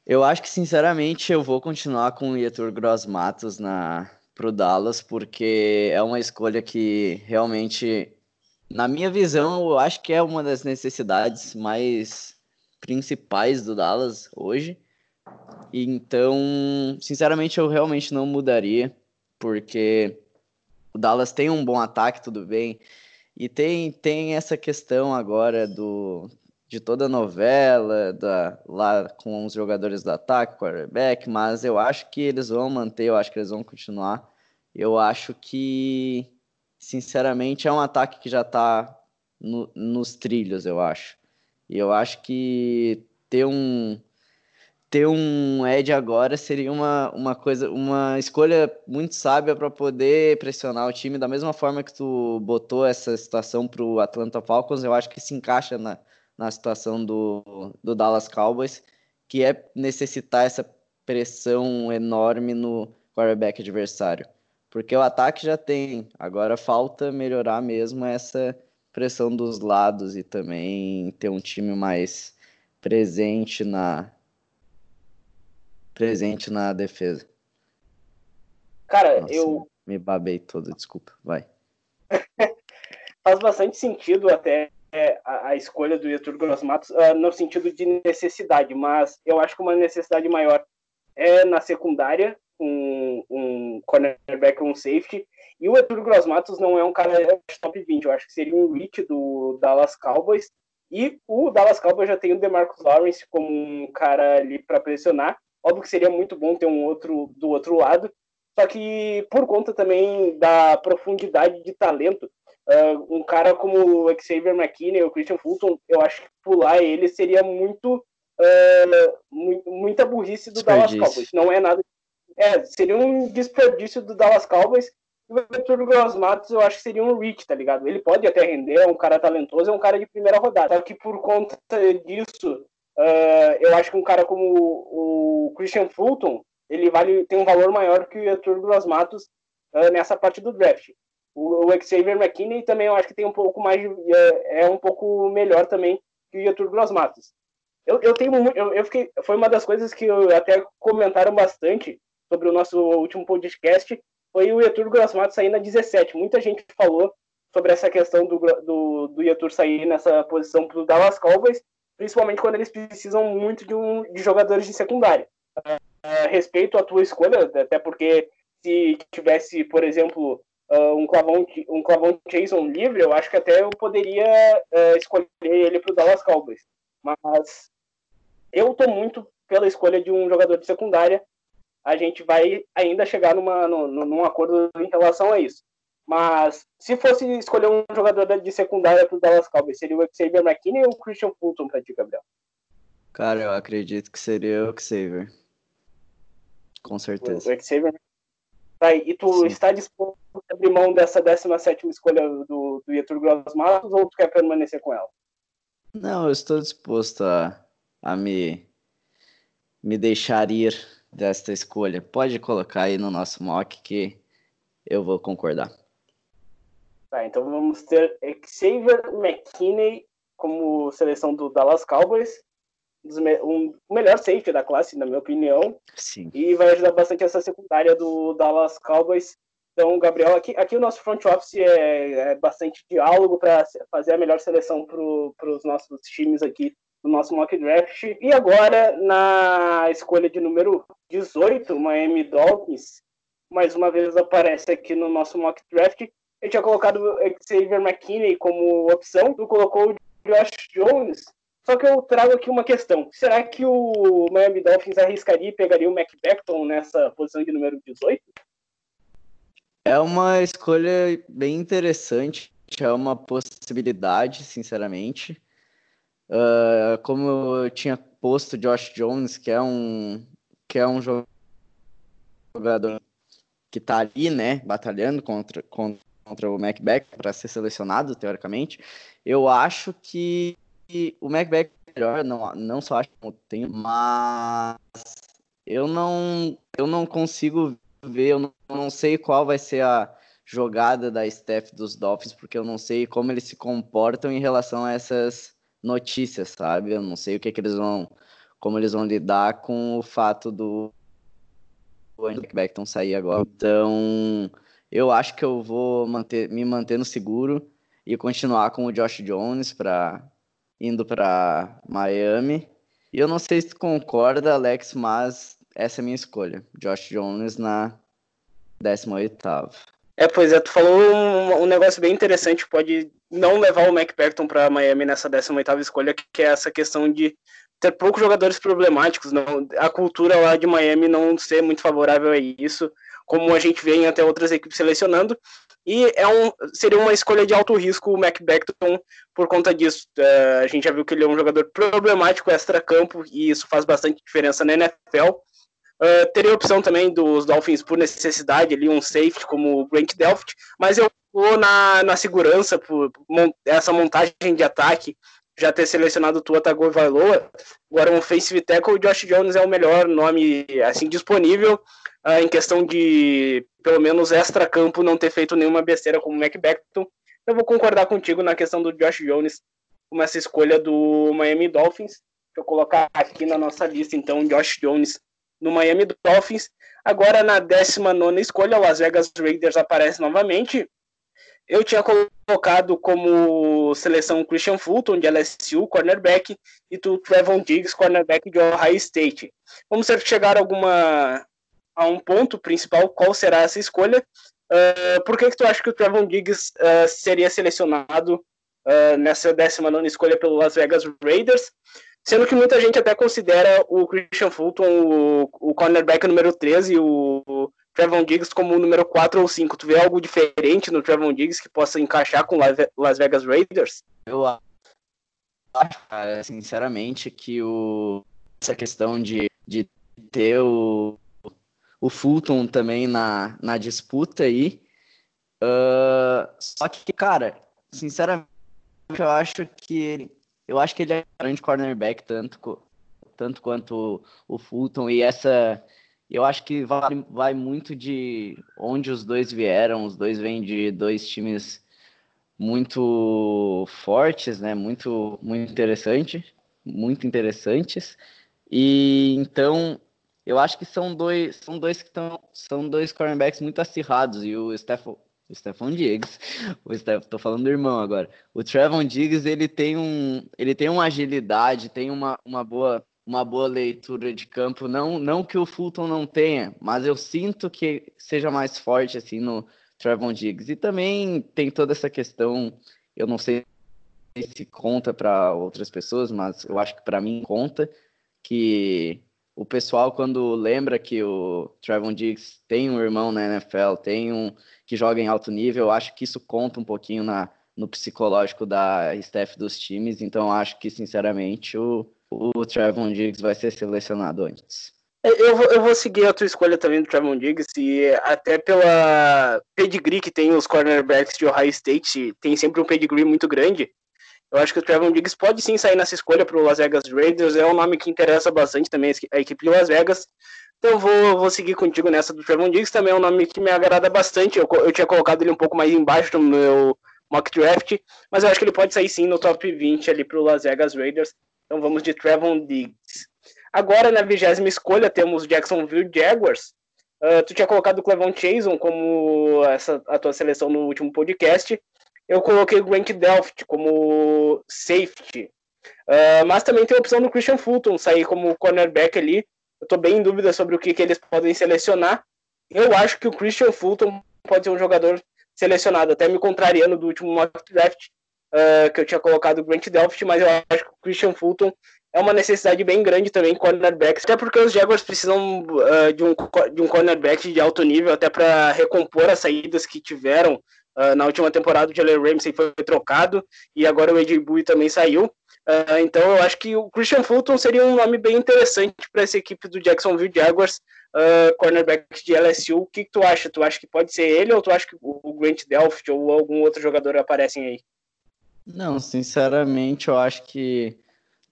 Eu acho que, sinceramente, eu vou continuar com o Yetur Gross Matos na, pro Dallas, porque é uma escolha que realmente na minha visão, eu acho que é uma das necessidades mais principais do Dallas hoje. Então, sinceramente, eu realmente não mudaria, porque o Dallas tem um bom ataque, tudo bem. E tem, tem essa questão agora do de toda a novela, da, lá com os jogadores do ataque, quarterback, mas eu acho que eles vão manter, eu acho que eles vão continuar. Eu acho que sinceramente, é um ataque que já está no, nos trilhos, eu acho. E eu acho que ter um ter um Ed agora seria uma, uma coisa, uma escolha muito sábia para poder pressionar o time da mesma forma que tu botou essa situação para o Atlanta Falcons, eu acho que se encaixa na, na situação do, do Dallas Cowboys, que é necessitar essa pressão enorme no quarterback adversário. Porque o ataque já tem, agora falta melhorar mesmo essa pressão dos lados e também ter um time mais presente na presente na defesa.
Cara, Nossa, eu
me babei todo, desculpa, vai.
Faz bastante sentido até é, a, a, escolha do Arthur Gross Matos uh, no sentido de necessidade, mas eu acho que uma necessidade maior é na secundária, um, um cornerback um safety. E o Arthur Gross Matos não é um cara top 20, eu acho que seria um reach do Dallas Cowboys. E o Dallas Cowboys já tem o DeMarcus Lawrence como um cara ali para pressionar. Óbvio que seria muito bom ter um outro do outro lado, só que por conta também da profundidade de talento, uh, um cara como o Xavier McKinney ou Christian Fulton, eu acho que pular ele seria muito uh, muita burrice do Dallas Cowboys. Não é nada é, seria um desperdício do Dallas Cowboys. E o Arthur Gross Matos, eu acho que seria um reach, tá ligado? Ele pode até render, é um cara talentoso, é um cara de primeira rodada. Só que por conta disso, uh, eu acho que um cara como o, Christian Fulton, ele vale, tem um valor maior que o Arthur Gross Matos nessa parte do draft. O, o Xavier McKinney também eu acho que tem um pouco mais, é, é um pouco melhor também que o Arthur Gross Matos. Eu, eu tenho eu, eu fiquei, foi uma das coisas que eu, até comentaram bastante sobre o nosso último podcast foi o Yetur Grossmato sair na 17. Muita gente falou sobre essa questão do, do, do sair nessa posição para o Dallas Cowboys, principalmente quando eles precisam muito de, um, de jogadores de secundária. Uh, respeito a tua escolha, até porque se tivesse, por exemplo, uh, um clavão um clavão Jason livre, eu acho que até eu poderia uh, escolher ele para o Dallas Cowboys. Mas eu estou muito pela escolha de um jogador de secundária a gente vai ainda chegar numa, num acordo em relação a isso. Mas se fosse escolher um jogador de secundária para o Dallas Cowboys, seria o Xavier McKinney ou o Christian Fulton para ti, Gabriel?
Cara, eu acredito que seria o Xavier. Com certeza.
O Xavier Tá, e tu Sim. está disposto a abrir mão dessa 17 escolha do, do Yetur Gross Matos ou tu quer permanecer com ela?
Não, eu estou disposto a, a me, me deixar ir desta escolha. Pode colocar aí no nosso mock que eu vou concordar.
Tá, então vamos ter Xavier McKinney como seleção do Dallas Cowboys. Um, o melhor safety da classe, na minha opinião.
Sim.
E vai ajudar bastante essa secundária do Dallas Cowboys. Então, Gabriel, aqui, aqui o nosso front office é, é bastante diálogo para fazer a melhor seleção para os nossos times aqui no nosso mock draft. E agora, na escolha de número 18, Miami Dolphins, mais uma vez aparece aqui no nosso mock draft. Eu tinha colocado o Xavier McKinney como opção, tu colocou o Josh Jones. Só que eu trago aqui uma questão. Será que o Miami Dolphins arriscaria e pegaria o Mac Beckton nessa posição de número 18?
É uma escolha bem interessante, é uma possibilidade, sinceramente. Uh, como eu tinha posto Josh Jones, que é um que é um jogador que está ali, né, batalhando contra, contra o Macbeth para ser selecionado, teoricamente, eu acho que o Macbeth é melhor, não, não só acho que tem, mas eu não, eu não consigo ver, eu não, não sei qual vai ser a jogada da staff dos Dolphins, porque eu não sei como eles se comportam em relação a essas notícias, sabe? Eu não sei o que, que eles vão, como eles vão lidar com o fato do Beckton sair agora. Então, eu acho que eu vou manter, me mantendo seguro e continuar com o Josh Jones para indo para Miami. E eu não sei se tu concorda, Alex, mas essa é a minha escolha. Josh Jones na 18
É, pois é, tu falou um, um, negócio bem interessante, pode não levar o Mac Beckton para Miami nessa 18 escolha, que é essa questão de ter poucos jogadores problemáticos, não, a cultura lá de Miami não ser muito favorável a isso, como a gente vê em até outras equipes selecionando, e é um, seria uma escolha de alto risco o Mac Beckton por conta disso. Uh, a gente já viu que ele é um jogador problemático extra-campo, e isso faz bastante diferença na NFL. Uh, teria a opção também dos Dolphins por necessidade, ali um safety como o Grant Delft, mas eu vou na, na segurança, por, essa montagem de ataque, já ter selecionado Tua Tagovailoa, agora um offensive tackle, o Josh Jones é o melhor nome assim disponível uh, em questão de pelo menos extra campo não ter feito nenhuma besteira como o Mac Beckton. Eu vou concordar contigo na questão do Josh Jones como essa escolha do Miami Dolphins. Vou colocar aqui na nossa lista então Josh Jones no Miami Dolphins. Agora na 19 escolha, o Las Vegas Raiders aparece novamente. Eu tinha colocado como seleção Christian Fulton, de LSU, cornerback, e tu Trevon Diggs, cornerback de Ohio State. Vamos chegar a, alguma, a um ponto principal, qual será essa escolha. Uh, por que, que tu acha que o Trevon Diggs uh, seria selecionado uh, nessa 19 escolha pelo Las Vegas Raiders? Sendo que muita gente até considera o Christian Fulton o, o cornerback número 13 e o Trevon Diggs como o número 4 ou 5. Tu vê algo diferente no Trevon Diggs que possa encaixar com Las Vegas Raiders?
Eu acho, cara, sinceramente, que o, essa questão de, de ter o, o Fulton também na, na disputa aí. Uh, só que, cara, sinceramente, eu acho que ele, eu acho que ele é grande cornerback, tanto, tanto quanto o, o Fulton, e essa. Eu acho que vai, vai muito de onde os dois vieram. Os dois vêm de dois times muito fortes, né? Muito, muito interessante, muito interessantes. E então eu acho que são dois, são dois que estão, são dois cornerbacks muito acirrados e o Stephen, o Stephon Diggs, o tô falando do irmão agora. O Trevon Diggs, ele tem um, ele tem uma agilidade, tem uma, uma boa uma boa leitura de campo, não não que o Fulton não tenha, mas eu sinto que seja mais forte assim no Trevon Diggs. E também tem toda essa questão, eu não sei se conta para outras pessoas, mas eu acho que para mim conta que o pessoal quando lembra que o Trevon Diggs tem um irmão na NFL, tem um que joga em alto nível, eu acho que isso conta um pouquinho na, no psicológico da staff dos times, então acho que sinceramente o, o Trevon Diggs vai ser selecionado antes.
Eu vou, eu vou seguir a tua escolha também do Trevon Diggs e até pela pedigree que tem os cornerbacks de Ohio State, tem sempre um pedigree muito grande. Eu acho que o Trevor Diggs pode sim sair nessa escolha para o Las Vegas Raiders. É um nome que interessa bastante também a equipe de Las Vegas. Então vou, vou seguir contigo nessa do Trevor Diggs. Também é um nome que me agrada bastante. Eu, eu tinha colocado ele um pouco mais embaixo no meu mock draft. Mas eu acho que ele pode sair sim no top 20 ali para o Las Vegas Raiders. Então vamos de Trevon Diggs. Agora, na vigésima escolha, temos Jacksonville Jaguars. Uh, tu tinha colocado o Clevon Chason como essa, a tua seleção no último podcast. Eu coloquei o Grant Delft como safety. Uh, mas também tem a opção do Christian Fulton sair como cornerback ali. Eu estou bem em dúvida sobre o que, que eles podem selecionar. Eu acho que o Christian Fulton pode ser um jogador selecionado, até me contrariando do último mock draft, uh, que eu tinha colocado o Grant Delft, mas eu acho que o Christian Fulton é uma necessidade bem grande também, cornerbacks, até porque os Jaguars precisam uh, de, um, de um cornerback de alto nível, até para recompor as saídas que tiveram uh, na última temporada. O Jalen Ramsey foi trocado e agora o AJ Bui também saiu. Uh, então eu acho que o Christian Fulton seria um nome bem interessante para essa equipe do Jacksonville Jaguars, cornerback de LSU. O que, que, tu acha? Tu acha que pode ser ele ou tu acha que o Grant Delft ou algum outro jogador aparecem aí?
Não, sinceramente eu acho que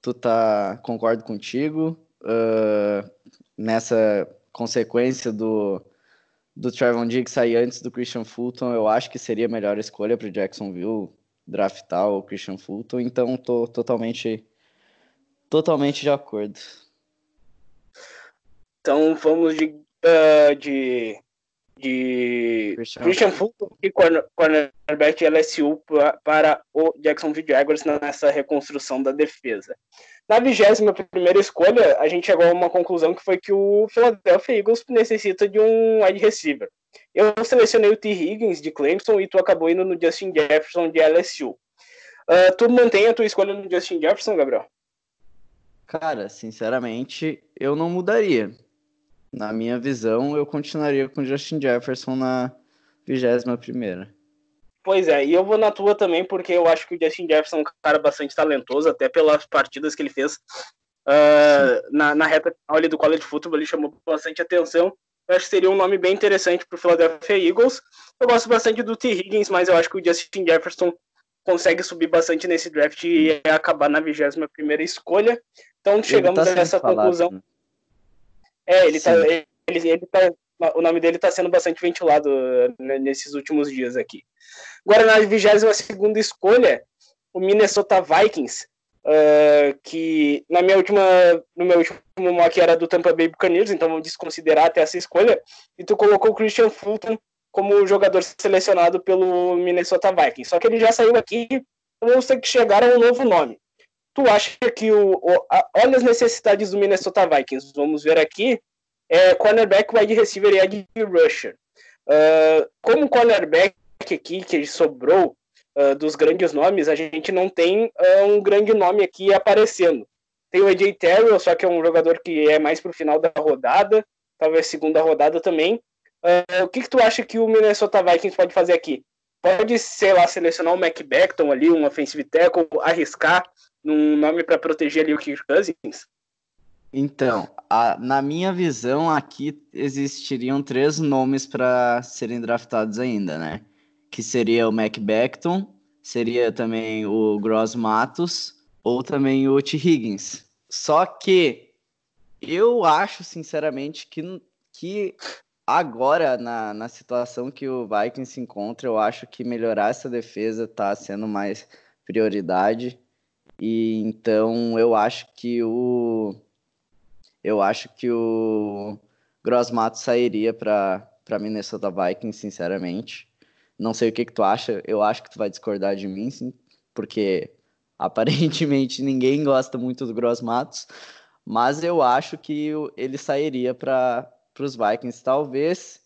tu tá, concordo contigo, uh, nessa consequência do, do Trevon Diggs sair antes do Christian Fulton, eu acho que seria a melhor escolha para Jacksonville draftar o Christian Fulton, então tô totalmente totalmente de acordo.
Então vamos de, uh, de de Christian, Christian Fulton e cornerback LSU para o Jacksonville Jaguars nessa reconstrução da defesa. Na vigésima primeira escolha, a gente chegou a uma conclusão que foi que o Philadelphia Eagles necessita de um wide receiver. Eu selecionei o T. Higgins de Clemson e tu acabou indo no Justin Jefferson de LSU. Uh, ah, tu mantém a tua escolha no Justin Jefferson, Gabriel?
Cara, sinceramente, eu não mudaria na minha visão, eu continuaria com Justin Jefferson na 21 primeira.
Pois é, e eu vou na tua também, porque eu acho que o Justin Jefferson é um cara bastante talentoso, até pelas partidas que ele fez uh, na, na reta final ali do college football, ele chamou bastante atenção. Eu acho que seria um nome bem interessante para o Philadelphia Eagles. Eu gosto bastante do T. Higgins, mas eu acho que o Justin Jefferson consegue subir bastante nesse draft e acabar na 21 primeira escolha. Então chegamos tá a essa conclusão. Né? É, ele tá, ele, ele tá, o nome dele está sendo bastante ventilado né, nesses últimos dias aqui. Agora, na 22 segunda escolha, o Minnesota Vikings, uh, que na minha última, no meu último mock era do Tampa Bay Buccaneers, então vamos desconsiderar até essa escolha, e tu colocou o Christian Fulton como jogador selecionado pelo Minnesota Vikings. Só que ele já saiu aqui, então vamos ter que chegar a um novo nome tu acha que o, o a, olha as necessidades do Minnesota Vikings, vamos ver aqui, é cornerback, wide receiver e edge rusher. Uh, como cornerback aqui que sobrou uh, dos grandes nomes, a gente não tem uh, um grande nome aqui aparecendo. Tem o AJ Terrell, só que é um jogador que é mais pro final da rodada, talvez segunda rodada também. o que, que tu acha que o Minnesota Vikings pode fazer aqui? Pode, sei lá, selecionar o Mac Beckton ali, um offensive tackle, arriscar num nome para proteger ali o Kirk Cousins?
Então, a, na minha visão, aqui existiriam três nomes para serem draftados ainda, né? Que seria o Mac Beckton, seria também o Gross Matos ou também o T. Higgins. Só que eu acho, sinceramente, que, que agora, na, na situação que o Vikings se encontra, eu acho que melhorar essa defesa está sendo mais prioridade. E então eu acho que o eu acho que o Grossmato sairia para Minnesota Vikings, sinceramente. Não sei o que que tu acha. Eu acho que tu vai discordar de mim, sim, porque aparentemente ninguém gosta muito do Grossmatos, mas eu acho que ele sairia para os Vikings. Talvez,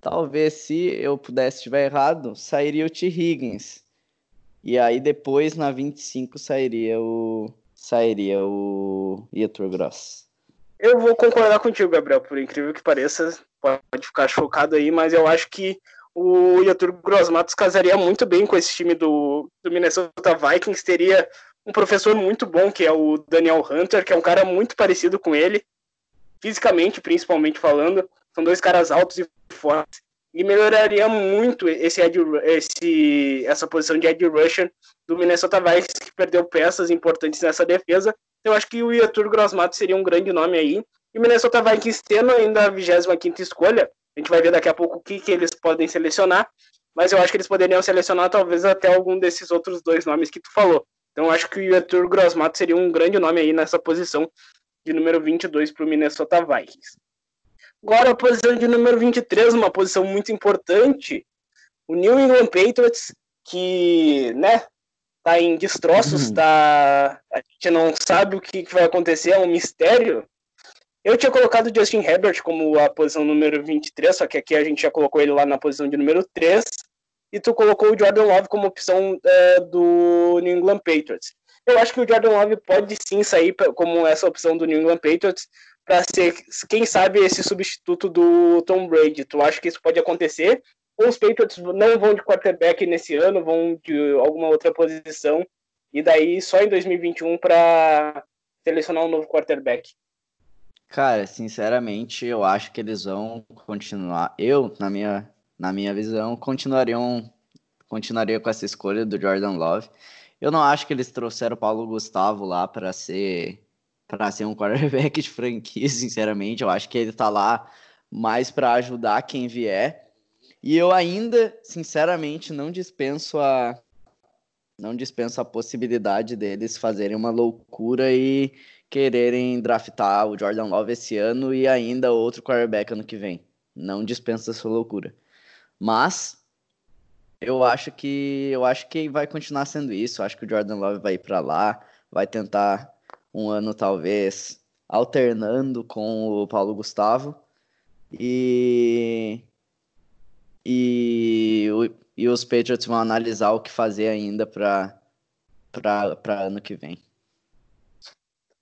talvez se eu pudesse estiver errado, sairia o T. Higgins. E aí depois na 25 sairia o sairia o Yetur Gross.
Eu vou concordar contigo, Gabriel, por incrível que pareça, pode ficar chocado aí, mas eu acho que o Yetur Gross Matos casaria muito bem com esse time do, do Minnesota Vikings, teria um professor muito bom, que é o Daniel Hunter, que é um cara muito parecido com ele, fisicamente, principalmente falando. São dois caras altos e fortes e melhoraria muito esse, esse essa posição de Ed rusher do Minnesota Vikings, que perdeu peças importantes nessa defesa. Eu acho que o Yatur Grossmato seria um grande nome aí. E o Minnesota Vikings tendo ainda a 25 escolha, a gente vai ver daqui a pouco o que, que eles podem selecionar, mas eu acho que eles poderiam selecionar talvez até algum desses outros dois nomes que tu falou. Então acho que o Arthur Grossmato seria um grande nome aí nessa posição de número 22 para o Minnesota Vikings. Agora a posição de número 23, uma posição muito importante, o New England Patriots, que, né, tá em destroços, uhum. tá... a gente não sabe o que vai acontecer, é um mistério. Eu tinha colocado o Justin Herbert como a posição número 23, só que aqui a gente já colocou ele lá na posição de número 3, e tu colocou o Jordan Love como opção é, do New England Patriots. Eu acho que o Jordan Love pode sim sair como essa opção do New England Patriots para ser, quem sabe, esse substituto do Tom Brady. Tu acha que isso pode acontecer? Os Patriots não vão de quarterback nesse ano, vão de alguma outra posição, e daí só em 2021 para selecionar um novo quarterback?
Cara, sinceramente, eu acho que eles vão continuar. Eu, na minha, na minha visão, continuariam continuaria com essa escolha do Jordan Love. Eu não acho que eles trouxeram o Paulo Gustavo lá para ser para ser um quarterback de franquia, sinceramente. Eu acho que ele tá lá mais para ajudar quem vier. E eu ainda, sinceramente, não dispenso a não dispenso a possibilidade deles fazerem uma loucura e quererem draftar o Jordan Love esse ano e ainda outro quarterback ano que vem. Não dispensa essa loucura. Mas eu acho que eu acho que vai continuar sendo isso. Eu acho que o Jordan Love vai ir para lá, vai tentar um ano talvez alternando com o Paulo Gustavo e e, e os Patriots vão analisar o que fazer ainda para ano que vem.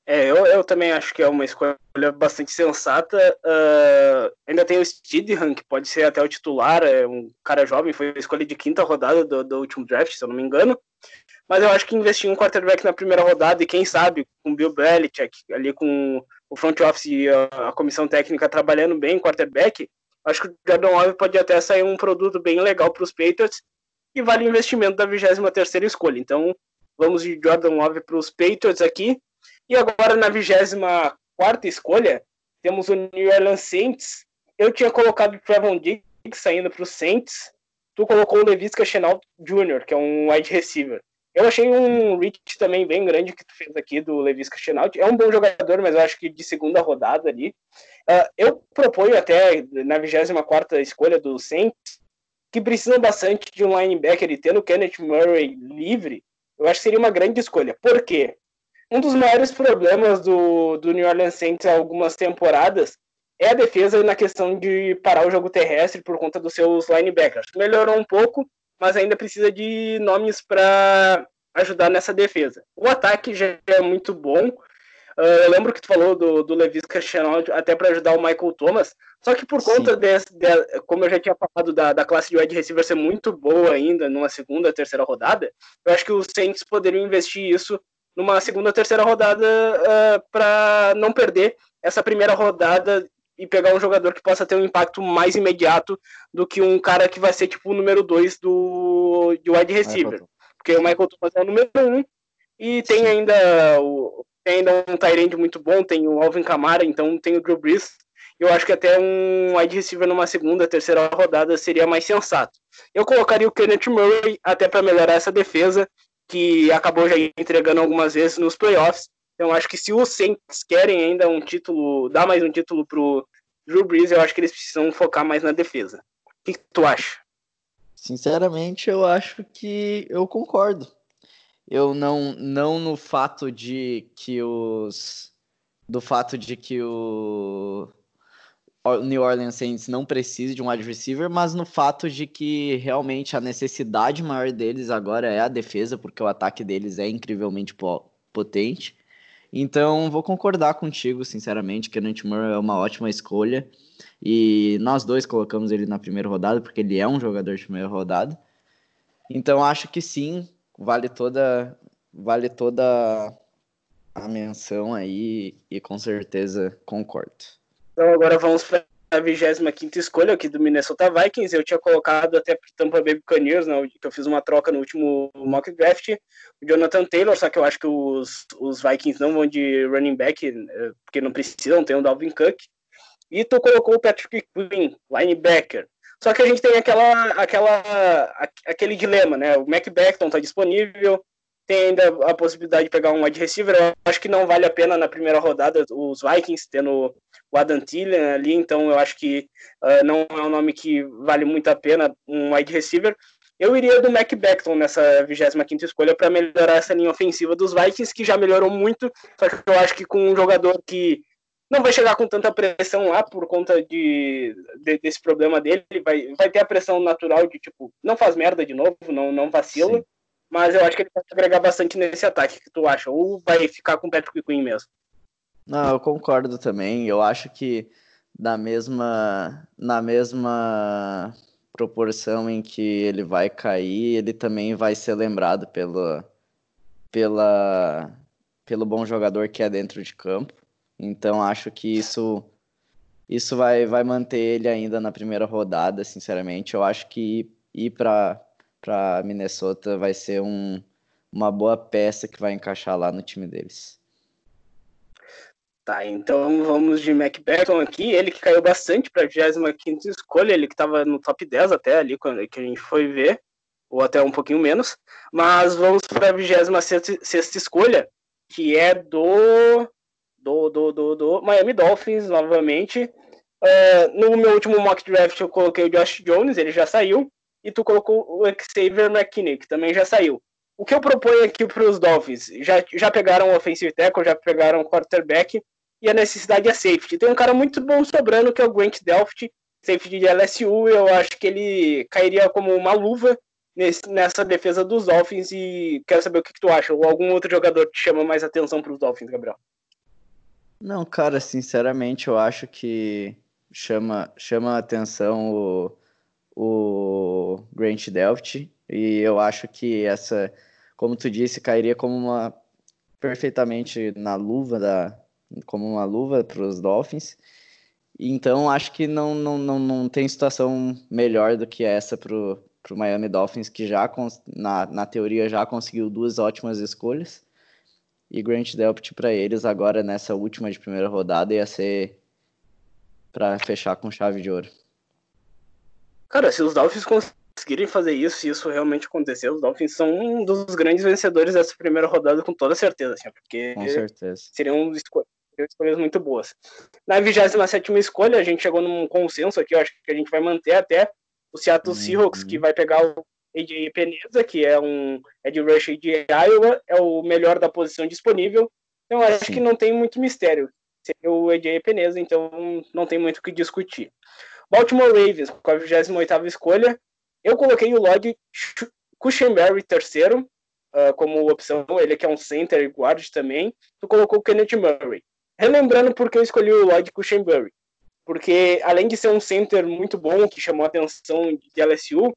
É, eu, eu também acho que é uma escolha bastante sensata. Uh, ainda tem o Steedham, que pode ser até o titular, é um cara jovem, foi a escolha de quinta rodada do, do último draft, se eu não me engano. Mas eu acho que investir um quarterback na primeira rodada, e quem sabe, com o Bill Belichick, ali com o front office e a, a comissão técnica trabalhando bem em quarterback, acho que o Jordan Love pode até sair um produto bem legal para os Patriots e vale o investimento da 23 terceira escolha. Então, vamos de Jordan Love para os Patriots aqui. E agora na 24 escolha, temos o New Orleans Saints. Eu tinha colocado o Trevon Diggs saindo para os Saints. Tu colocou o Levis Chenault Jr., que é um wide receiver. Eu achei um reach também bem grande que tu fez aqui do Levis Chenault. É um bom jogador, mas eu acho que de segunda rodada ali. Uh, eu proponho até na 24 escolha do Saints que precisa bastante de um linebacker e tendo o Kenneth Murray livre, eu acho que seria uma grande escolha. Por quê? um dos maiores problemas do, do New Orleans Saints há algumas temporadas é a defesa na questão de parar o jogo terrestre por conta dos seus linebackers. Melhorou um pouco, mas ainda precisa de nomes para ajudar nessa defesa. O ataque já é muito bom. Uh, eu lembro que tu falou do, do Levis Cristiano até para ajudar o Michael Thomas, só que por conta desse, de, como eu já tinha falado da, da classe de wide receiver ser muito boa ainda numa segunda, terceira rodada, eu acho que os Saints poderiam investir isso numa segunda, terceira rodada uh, eh, para não perder essa primeira rodada e pegar um jogador que possa ter um impacto mais imediato do que um cara que vai ser tipo o número 2 do de wide receiver. Porque o Michael Thomas é o número 1 um, e tem Sim. ainda o tem ainda um Tyrande muito bom, tem o Alvin Kamara, então tem o Drew Brees. Eu acho que até um wide receiver numa segunda, terceira rodada seria mais sensato. Eu colocaria o Kenneth Murray até para melhorar essa defesa que acabou já entregando algumas vezes nos playoffs. Então acho que se os Saints querem ainda um título, dar mais um título pro Drew Brees, eu acho que eles precisam focar mais na defesa. O que, tu acha?
Sinceramente, eu acho que eu concordo. Eu não não no fato de que os do fato de que o New Orleans Saints não precise de um wide receiver, mas no fato de que realmente a necessidade maior deles agora é a defesa, porque o ataque deles é incrivelmente potente. Então, vou concordar contigo, sinceramente, que o Murray é uma ótima escolha. E nós dois colocamos ele na primeira rodada, porque ele é um jogador de primeira rodada. Então, acho que sim, vale toda, vale toda a menção aí, e com certeza concordo.
Então agora vamos para a 25 escolha aqui do Minnesota Vikings. Eu tinha colocado até Tampa Bay Buccaneers, né, que eu fiz uma troca no último mock draft, o Jonathan Taylor, só que eu acho que os, os Vikings não vão de running back, eh, porque não precisam, tem o Dalvin Cook. E tu colocou o Patrick Quinn, linebacker. Só que a gente tem aquela, aquela, aquele dilema, né? O Mac Beckton está disponível, tem ainda a possibilidade de pegar um wide receiver. Eu acho que não vale a pena na primeira rodada os Vikings, tendo o Adam Thielen ali, então eu acho que uh, não é um nome que vale muito a pena um wide receiver. Eu iria do Mac Beckton nessa 25 escolha para melhorar essa linha ofensiva dos Vikings, que já melhorou muito, só que eu acho que com um jogador que não vai chegar com tanta pressão lá por conta de, de, desse problema dele. Vai, vai ter a pressão natural de tipo, não faz merda de novo, não, não vacila. Sim. Mas eu acho que ele vai agregar bastante nesse ataque. Que tu acha? Ou vai ficar com o Patrick Quinn mesmo?
Não, eu concordo também. Eu acho que na mesma, na mesma proporção em que ele vai cair, ele também vai ser lembrado pelo, pela, pelo bom jogador que é dentro de campo. Então acho que isso isso vai, vai manter ele ainda na primeira rodada, sinceramente. Eu acho que ir para para Minnesota vai ser um, uma boa peça que vai encaixar lá no time deles.
Tá, então vamos de McBetton aqui, ele que caiu bastante para a 25 escolha, ele que estava no top 10 até ali quando que a gente foi ver, ou até um pouquinho menos, mas vamos para a 26 escolha, que é do do, do, do, do Miami Dolphins novamente. Uh, no meu último mock draft eu coloquei o Josh Jones, ele já saiu, e tu colocou o Xavier McKinney, que também já saiu. O que eu proponho aqui para os Dolphins? Já, já pegaram o offensive tackle, já pegaram o quarterback, e a necessidade é safety. Tem um cara muito bom sobrando, que é o Grant Delft, safety de LSU, eu acho que ele cairia como uma luva nesse, nessa defesa dos Dolphins, e quero saber o que, que tu acha, ou algum outro jogador te chama mais atenção para os Dolphins, Gabriel.
Não, cara, sinceramente, eu acho que chama, chama a atenção o, o Grant Delft, e eu acho que essa, como tu disse, cairia como uma perfeitamente na luva da como uma luva para os Dolphins. Então acho que não, não, não, não tem situação melhor do que essa para o Miami Dolphins, que já na, na teoria já conseguiu duas ótimas escolhas e Grant Delpit para eles agora nessa última de primeira rodada ia ser para fechar com chave de ouro.
Cara, se os Dolphins conseguirem fazer isso, se isso realmente acontecer, os Dolphins são um dos grandes vencedores dessa primeira rodada com toda certeza, assim, porque
com certeza.
seriam escolhas, escolhas muito boas. Na 27 escolha, a gente chegou num consenso aqui, eu acho que a gente vai manter até o Seattle uhum. Seahawks, que vai pegar o AJ Peneza, que é um Ed Rush de Iowa, é o melhor da posição disponível. Então acho Sim. que não tem muito mistério. Seria o AJ Peneza, então não tem muito o que discutir. Baltimore Ravens, com a 28 escolha. Eu coloquei o Lloyd Cushenberry terceiro, uh, como opção. Ele que é um center e guard também. Tu colocou o Kenneth Murray. Relembrando por que eu escolhi o Lloyd Cushenberry. Porque além de ser um center muito bom, que chamou a atenção de LSU,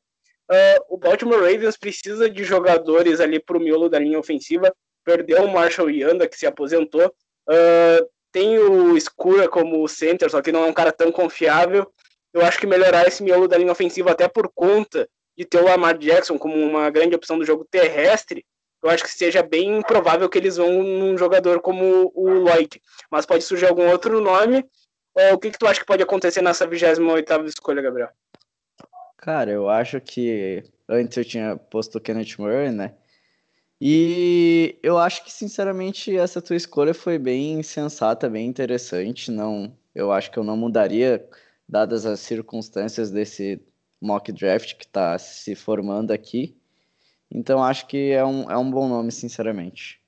Uh, o Baltimore Ravens precisa de jogadores ali para o miolo da linha ofensiva. Perdeu o Marshall Yanda, que se aposentou. Uh, tem o Skura como center, só que não é um cara tão confiável. Eu acho que melhorar esse miolo da linha ofensiva, até por conta de ter o Lamar Jackson como uma grande opção do jogo terrestre, eu acho que seja bem provável que eles vão num jogador como o Lloyd. Mas pode surgir algum outro nome. Uh, o que, que tu acha que pode acontecer nessa 28 escolha, Gabriel?
Cara, eu acho que antes eu tinha posto o Kenneth Murray, né? E eu acho que, sinceramente, essa tua escolha foi bem sensata, bem interessante. Não, eu acho que eu não mudaria, dadas as circunstâncias desse mock draft que está se formando aqui. Então acho que é um, é um bom nome, sinceramente.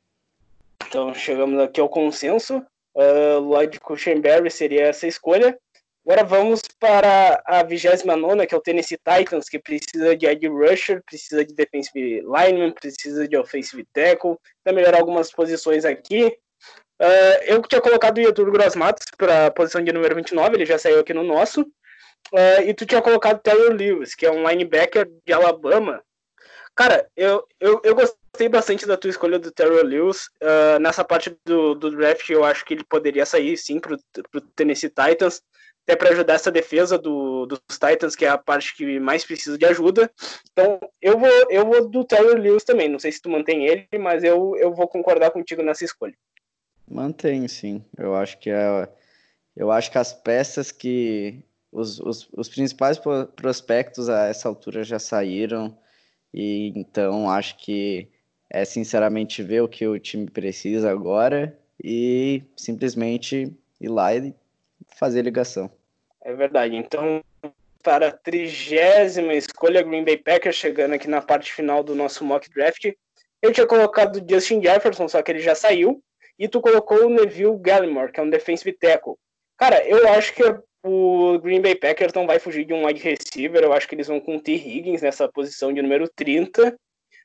Então chegamos aqui ao consenso. Uh, Lloyd Cushenberry seria essa escolha. Agora vamos para a 29, que é o Tennessee Titans, que precisa de edge rusher, precisa de defensive lineman, precisa de offensive tackle, para melhorar algumas posições aqui. Uh, eu tinha colocado o Yetur Grossmatos para a posição de número 29, ele já saiu aqui no nosso. Uh, e tu tinha colocado Taylor Lewis, que é um linebacker de Alabama. Cara, eu, eu, eu gostei bastante da tua escolha do Terrell Lewis. Uh, nessa parte do, do draft, eu acho que ele poderia sair sim para o Tennessee Titans até para ajudar essa defesa do, dos Titans, que é a parte que mais precisa de ajuda. Então, eu vou, eu vou do Tyler Lewis também. Não sei se tu mantém ele, mas eu, eu vou concordar contigo nessa escolha.
Mantenho, sim. Eu acho que é, eu acho que as peças que os, os, os principais prospectos a essa altura já saíram e então acho que é sinceramente ver o que o time precisa agora e simplesmente ir lá e fazer ligação.
É verdade. Então, para a trigésima escolha, Green Bay Packers, chegando aqui na parte final do nosso mock draft. Eu tinha colocado Justin Jefferson, só que ele já saiu. E tu colocou o Neville Gallimore, que é um defensive tackle. Cara, eu acho que o Green Bay Packers não vai fugir de um wide receiver. Eu acho que eles vão com o T. Higgins nessa posição de número 30.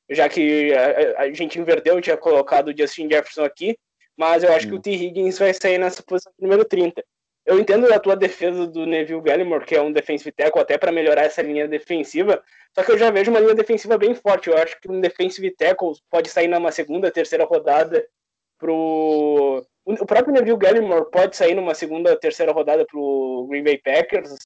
Já que a, a gente inverteu, eu tinha colocado o Justin Jefferson aqui. Mas eu acho hum. que o T. Higgins vai sair nessa posição de número 30. Eu entendo a tua defesa do Neville Gallimore, que é um defensive tackle, até para melhorar essa linha defensiva, só que eu já vejo uma linha defensiva bem forte. Eu acho que um defensive tackle pode sair numa segunda, terceira rodada pro... O próprio Neville Gallimore pode sair numa segunda, terceira rodada pro Green Bay Packers,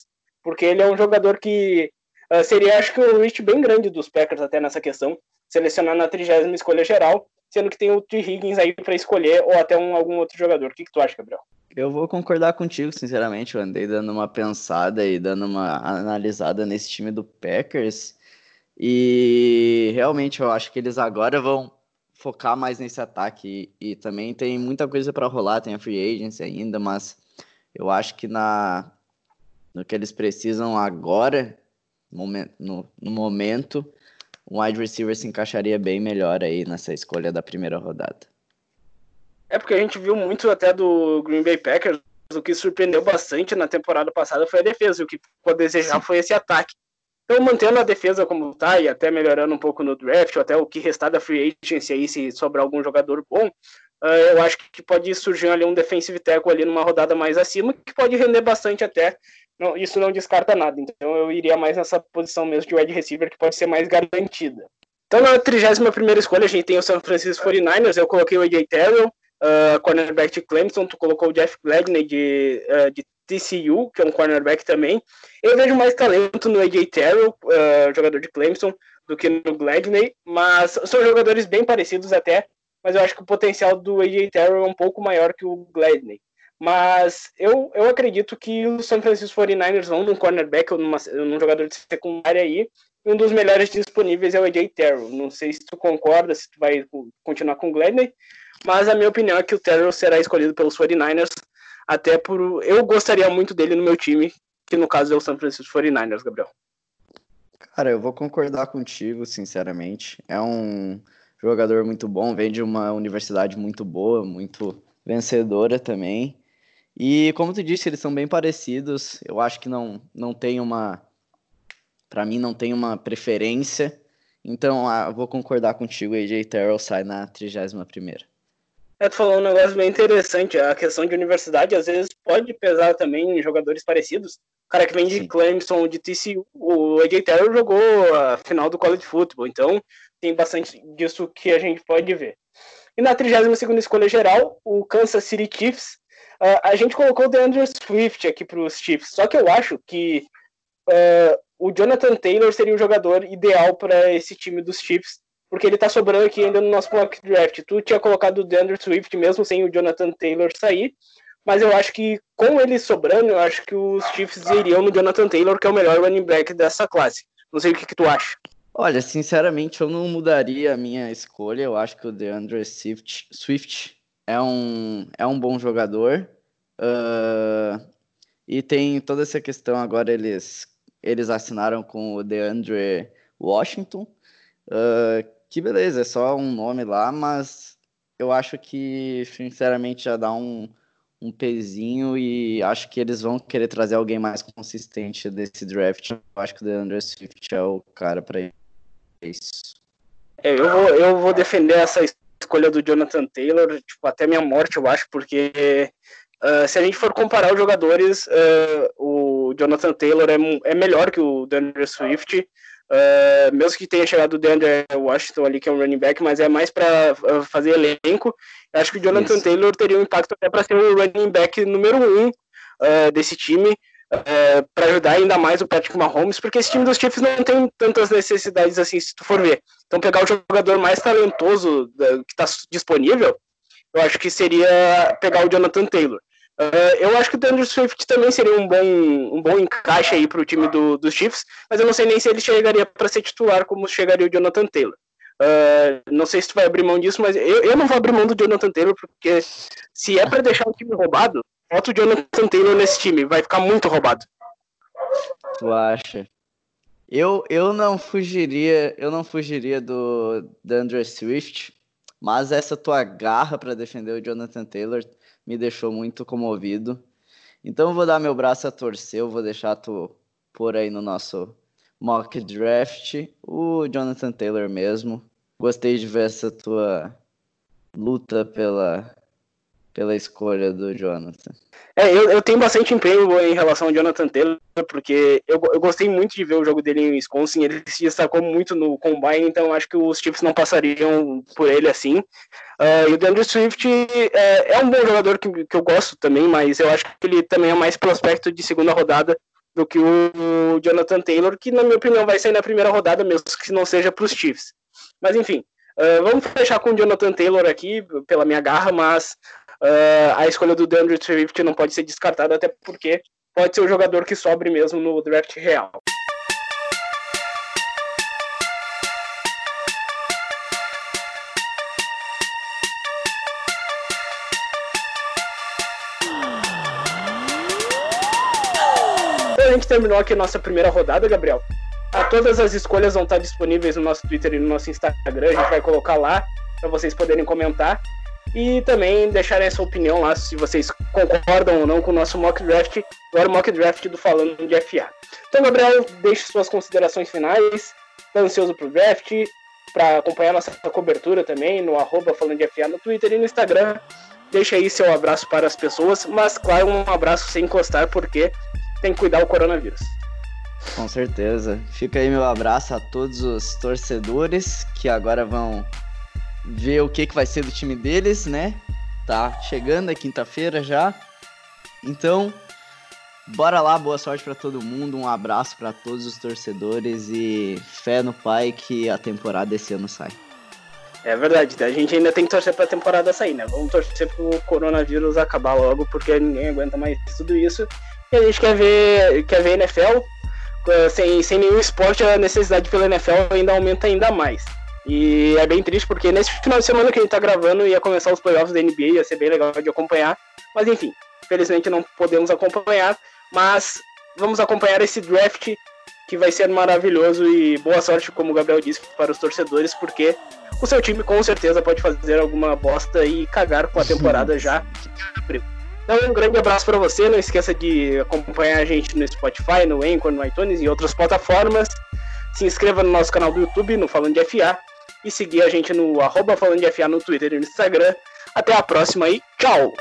porque ele é um jogador que uh, seria, acho que, um reach bem grande dos Packers até nessa questão, selecionar na trigésima escolha geral, sendo que tem o T. Higgins aí para escolher, ou até um, algum outro jogador. O que, que tu acha, Gabriel?
Eu vou concordar contigo, sinceramente. Eu andei dando uma pensada e dando uma analisada nesse time do Packers. E realmente eu acho que eles agora vão focar mais nesse ataque. E, e também tem muita coisa para rolar, tem a free agency ainda, mas eu acho que na no que eles precisam agora, no, no, no momento, um wide receiver se encaixaria bem melhor aí nessa escolha da primeira rodada.
É porque a gente viu muito até do Green Bay Packers, o que surpreendeu bastante na temporada passada foi a defesa, o que ficou a desejar Sim. foi esse ataque. Então, mantendo a defesa como está e até melhorando um pouco no draft, ou até o que restar da free agency aí, se sobrar algum jogador bom, uh, eu acho que pode surgir ali um defensive tackle ali numa rodada mais acima, que pode render bastante até. Não, isso não descarta nada. Então, eu iria mais nessa posição mesmo de wide receiver, que pode ser mais garantida. Então, na 31 escolha, a gente tem o San Francisco 49ers, eu coloquei o AJ Terrell, uh, cornerback de Clemson, tu colocou o Jeff Gladney de, uh, de TCU, que é um cornerback também. Eu vejo mais talento no AJ Terrell, uh, jogador de Clemson, do que no Gladney, mas são jogadores bem parecidos até, mas eu acho que o potencial do AJ Terrell é um pouco maior que o Gladney. Mas eu, eu acredito que os San Francisco 49ers vão num cornerback ou numa, num jogador de secundária aí, um dos melhores disponíveis é o AJ Terrell. Não sei se tu concorda, se tu vai continuar com o Gladney, mas a minha opinião é que o Terrell será escolhido pelos 49ers, até por. Eu gostaria muito dele no meu time, que no caso é o San Francisco 49ers, Gabriel.
Cara, eu vou concordar contigo, sinceramente. É um jogador muito bom, vem de uma universidade muito boa, muito vencedora também. E como tu disse, eles são bem parecidos. Eu acho que não, não tem uma. Para mim, não tem uma preferência. Então, ah, vou concordar contigo. AJ Terrell sai na 31 primeira.
Tu falou um negócio bem interessante. A questão de universidade às vezes pode pesar também em jogadores parecidos. O cara que vem de Sim. Clemson, de TCU, o AJ Terrell jogou a final do college football, então tem bastante disso que a gente pode ver. E na 32 escolha geral, o Kansas City Chiefs, uh, a gente colocou o DeAndre Swift aqui para os Chiefs, só que eu acho que uh, o Jonathan Taylor seria o jogador ideal para esse time dos Chiefs, porque ele tá sobrando aqui ainda no nosso mock draft. Tu tinha colocado o DeAndre Swift mesmo sem o Jonathan Taylor sair, mas eu acho que com ele sobrando, eu acho que os Chiefs iriam no Jonathan Taylor, que é o melhor running back dessa classe. Não sei o que, que tu acha.
Olha, sinceramente, eu não mudaria a minha escolha. Eu acho que o DeAndre Swift, Swift é, um, é um bom jogador. Uh, e tem toda essa questão agora, eles, eles assinaram com o DeAndre Washington, uh, que beleza, é só um nome lá, mas eu acho que, sinceramente, já dá um, um pezinho e acho que eles vão querer trazer alguém mais consistente desse draft. Eu acho que o DeAndre Swift é o cara para isso.
É, eu, vou, eu vou defender essa escolha do Jonathan Taylor, tipo, até minha morte, eu acho, porque uh, se a gente for comparar os jogadores, uh, o Jonathan Taylor é, é melhor que o DeAndre Swift. Uh, mesmo que tenha chegado o DeAndre Washington ali, que é um running back, mas é mais para uh, fazer elenco. Eu acho que o Jonathan Isso. Taylor teria um impacto até para ser o running back número um uh, desse time, para ajudar ainda mais o Patrick Mahomes, porque esse time dos Chiefs não tem tantas necessidades assim, se tu for ver. Então, pegar o jogador mais talentoso que está disponível, eu acho que seria pegar o Jonathan Taylor. Uh, eu acho que o DeAndre Swift também seria um bom, um bom encaixe aí para o time do, dos Chiefs, mas eu não sei nem se ele chegaria para ser titular como chegaria o Jonathan Taylor. Uh, não sei se tu vai abrir mão disso, mas eu, eu não vou abrir mão do Jonathan Taylor, porque se é para deixar o time roubado, bota o Jonathan Taylor nesse time, vai ficar muito roubado.
Tu acha? Eu, eu não fugiria, eu não fugiria do Andrew Swift, mas essa tua garra para defender o Jonathan Taylor me deixou muito comovido. Então eu vou dar meu braço a torcer, eu vou deixar tu por aí no nosso mock draft o Jonathan Taylor mesmo. Gostei de ver essa tua luta pela pela escolha do Jonathan.
É, eu, eu tenho bastante empenho em relação ao Jonathan Taylor, porque eu, eu gostei muito de ver o jogo dele em Wisconsin, ele se destacou muito no Combine, então acho que os Chiefs não passariam por ele assim. Uh, e o DeAndre Swift é, é, um bom jogador que, que eu gosto também, mas eu acho que ele também é mais prospecto de segunda rodada do que o Jonathan Taylor, que na minha opinião vai sair na primeira rodada, mesmo que não seja para os Chiefs. Mas enfim, uh, vamos fechar com o Jonathan Taylor aqui, pela minha garra, mas uh, a escolha do DeAndre Swift não pode ser descartada, até porque pode ser o jogador que sobre mesmo no draft real. Então, a gente terminou aqui a nossa primeira rodada, Gabriel. A todas as escolhas vão estar disponíveis no nosso Twitter e no nosso Instagram. A gente vai colocar lá para vocês poderem comentar e também deixarem essa opinião lá se vocês concordam ou não com o nosso mock draft, agora o mock draft do Falando de FA. Então, Gabriel, deixe suas considerações finais. Estou ansioso para o draft, para acompanhar nossa cobertura também no arroba Falando de FA no Twitter e no Instagram. Deixe aí seu abraço para as pessoas, mas claro, um abraço sem encostar, porque tem que cuidar o coronavírus.
Com certeza. Fica aí meu abraço a todos os torcedores que agora vão ver o que, que vai ser do time deles, né? Tá chegando, é quinta-feira já. Então, bora lá, boa sorte para todo mundo, um abraço para todos os torcedores e fé no pai que a temporada esse ano sai.
É verdade, a gente ainda tem que torcer para a temporada sair, né? Vamos torcer para o coronavírus acabar logo, porque ninguém aguenta mais tudo isso. E a gente quer ver, quer ver NFL, sem, sem nenhum esporte, a necessidade pela NFL ainda aumenta ainda mais. E é bem triste porque nesse final de semana que a gente tá gravando ia começar os playoffs da NBA, ia ser bem legal de acompanhar. Mas enfim, felizmente não podemos acompanhar. Mas vamos acompanhar esse draft que vai ser maravilhoso e boa sorte, como o Gabriel disse, para os torcedores, porque o seu time com certeza pode fazer alguma bosta e cagar com a temporada já. Então, um grande abraço para você. Não esqueça de acompanhar a gente no Spotify, no Anchor, no iTunes e outras plataformas. Se inscreva no nosso canal do YouTube, no Falando de FA e seguir a gente no arroba falando de FA no Twitter e no Instagram. Até a próxima e tchau!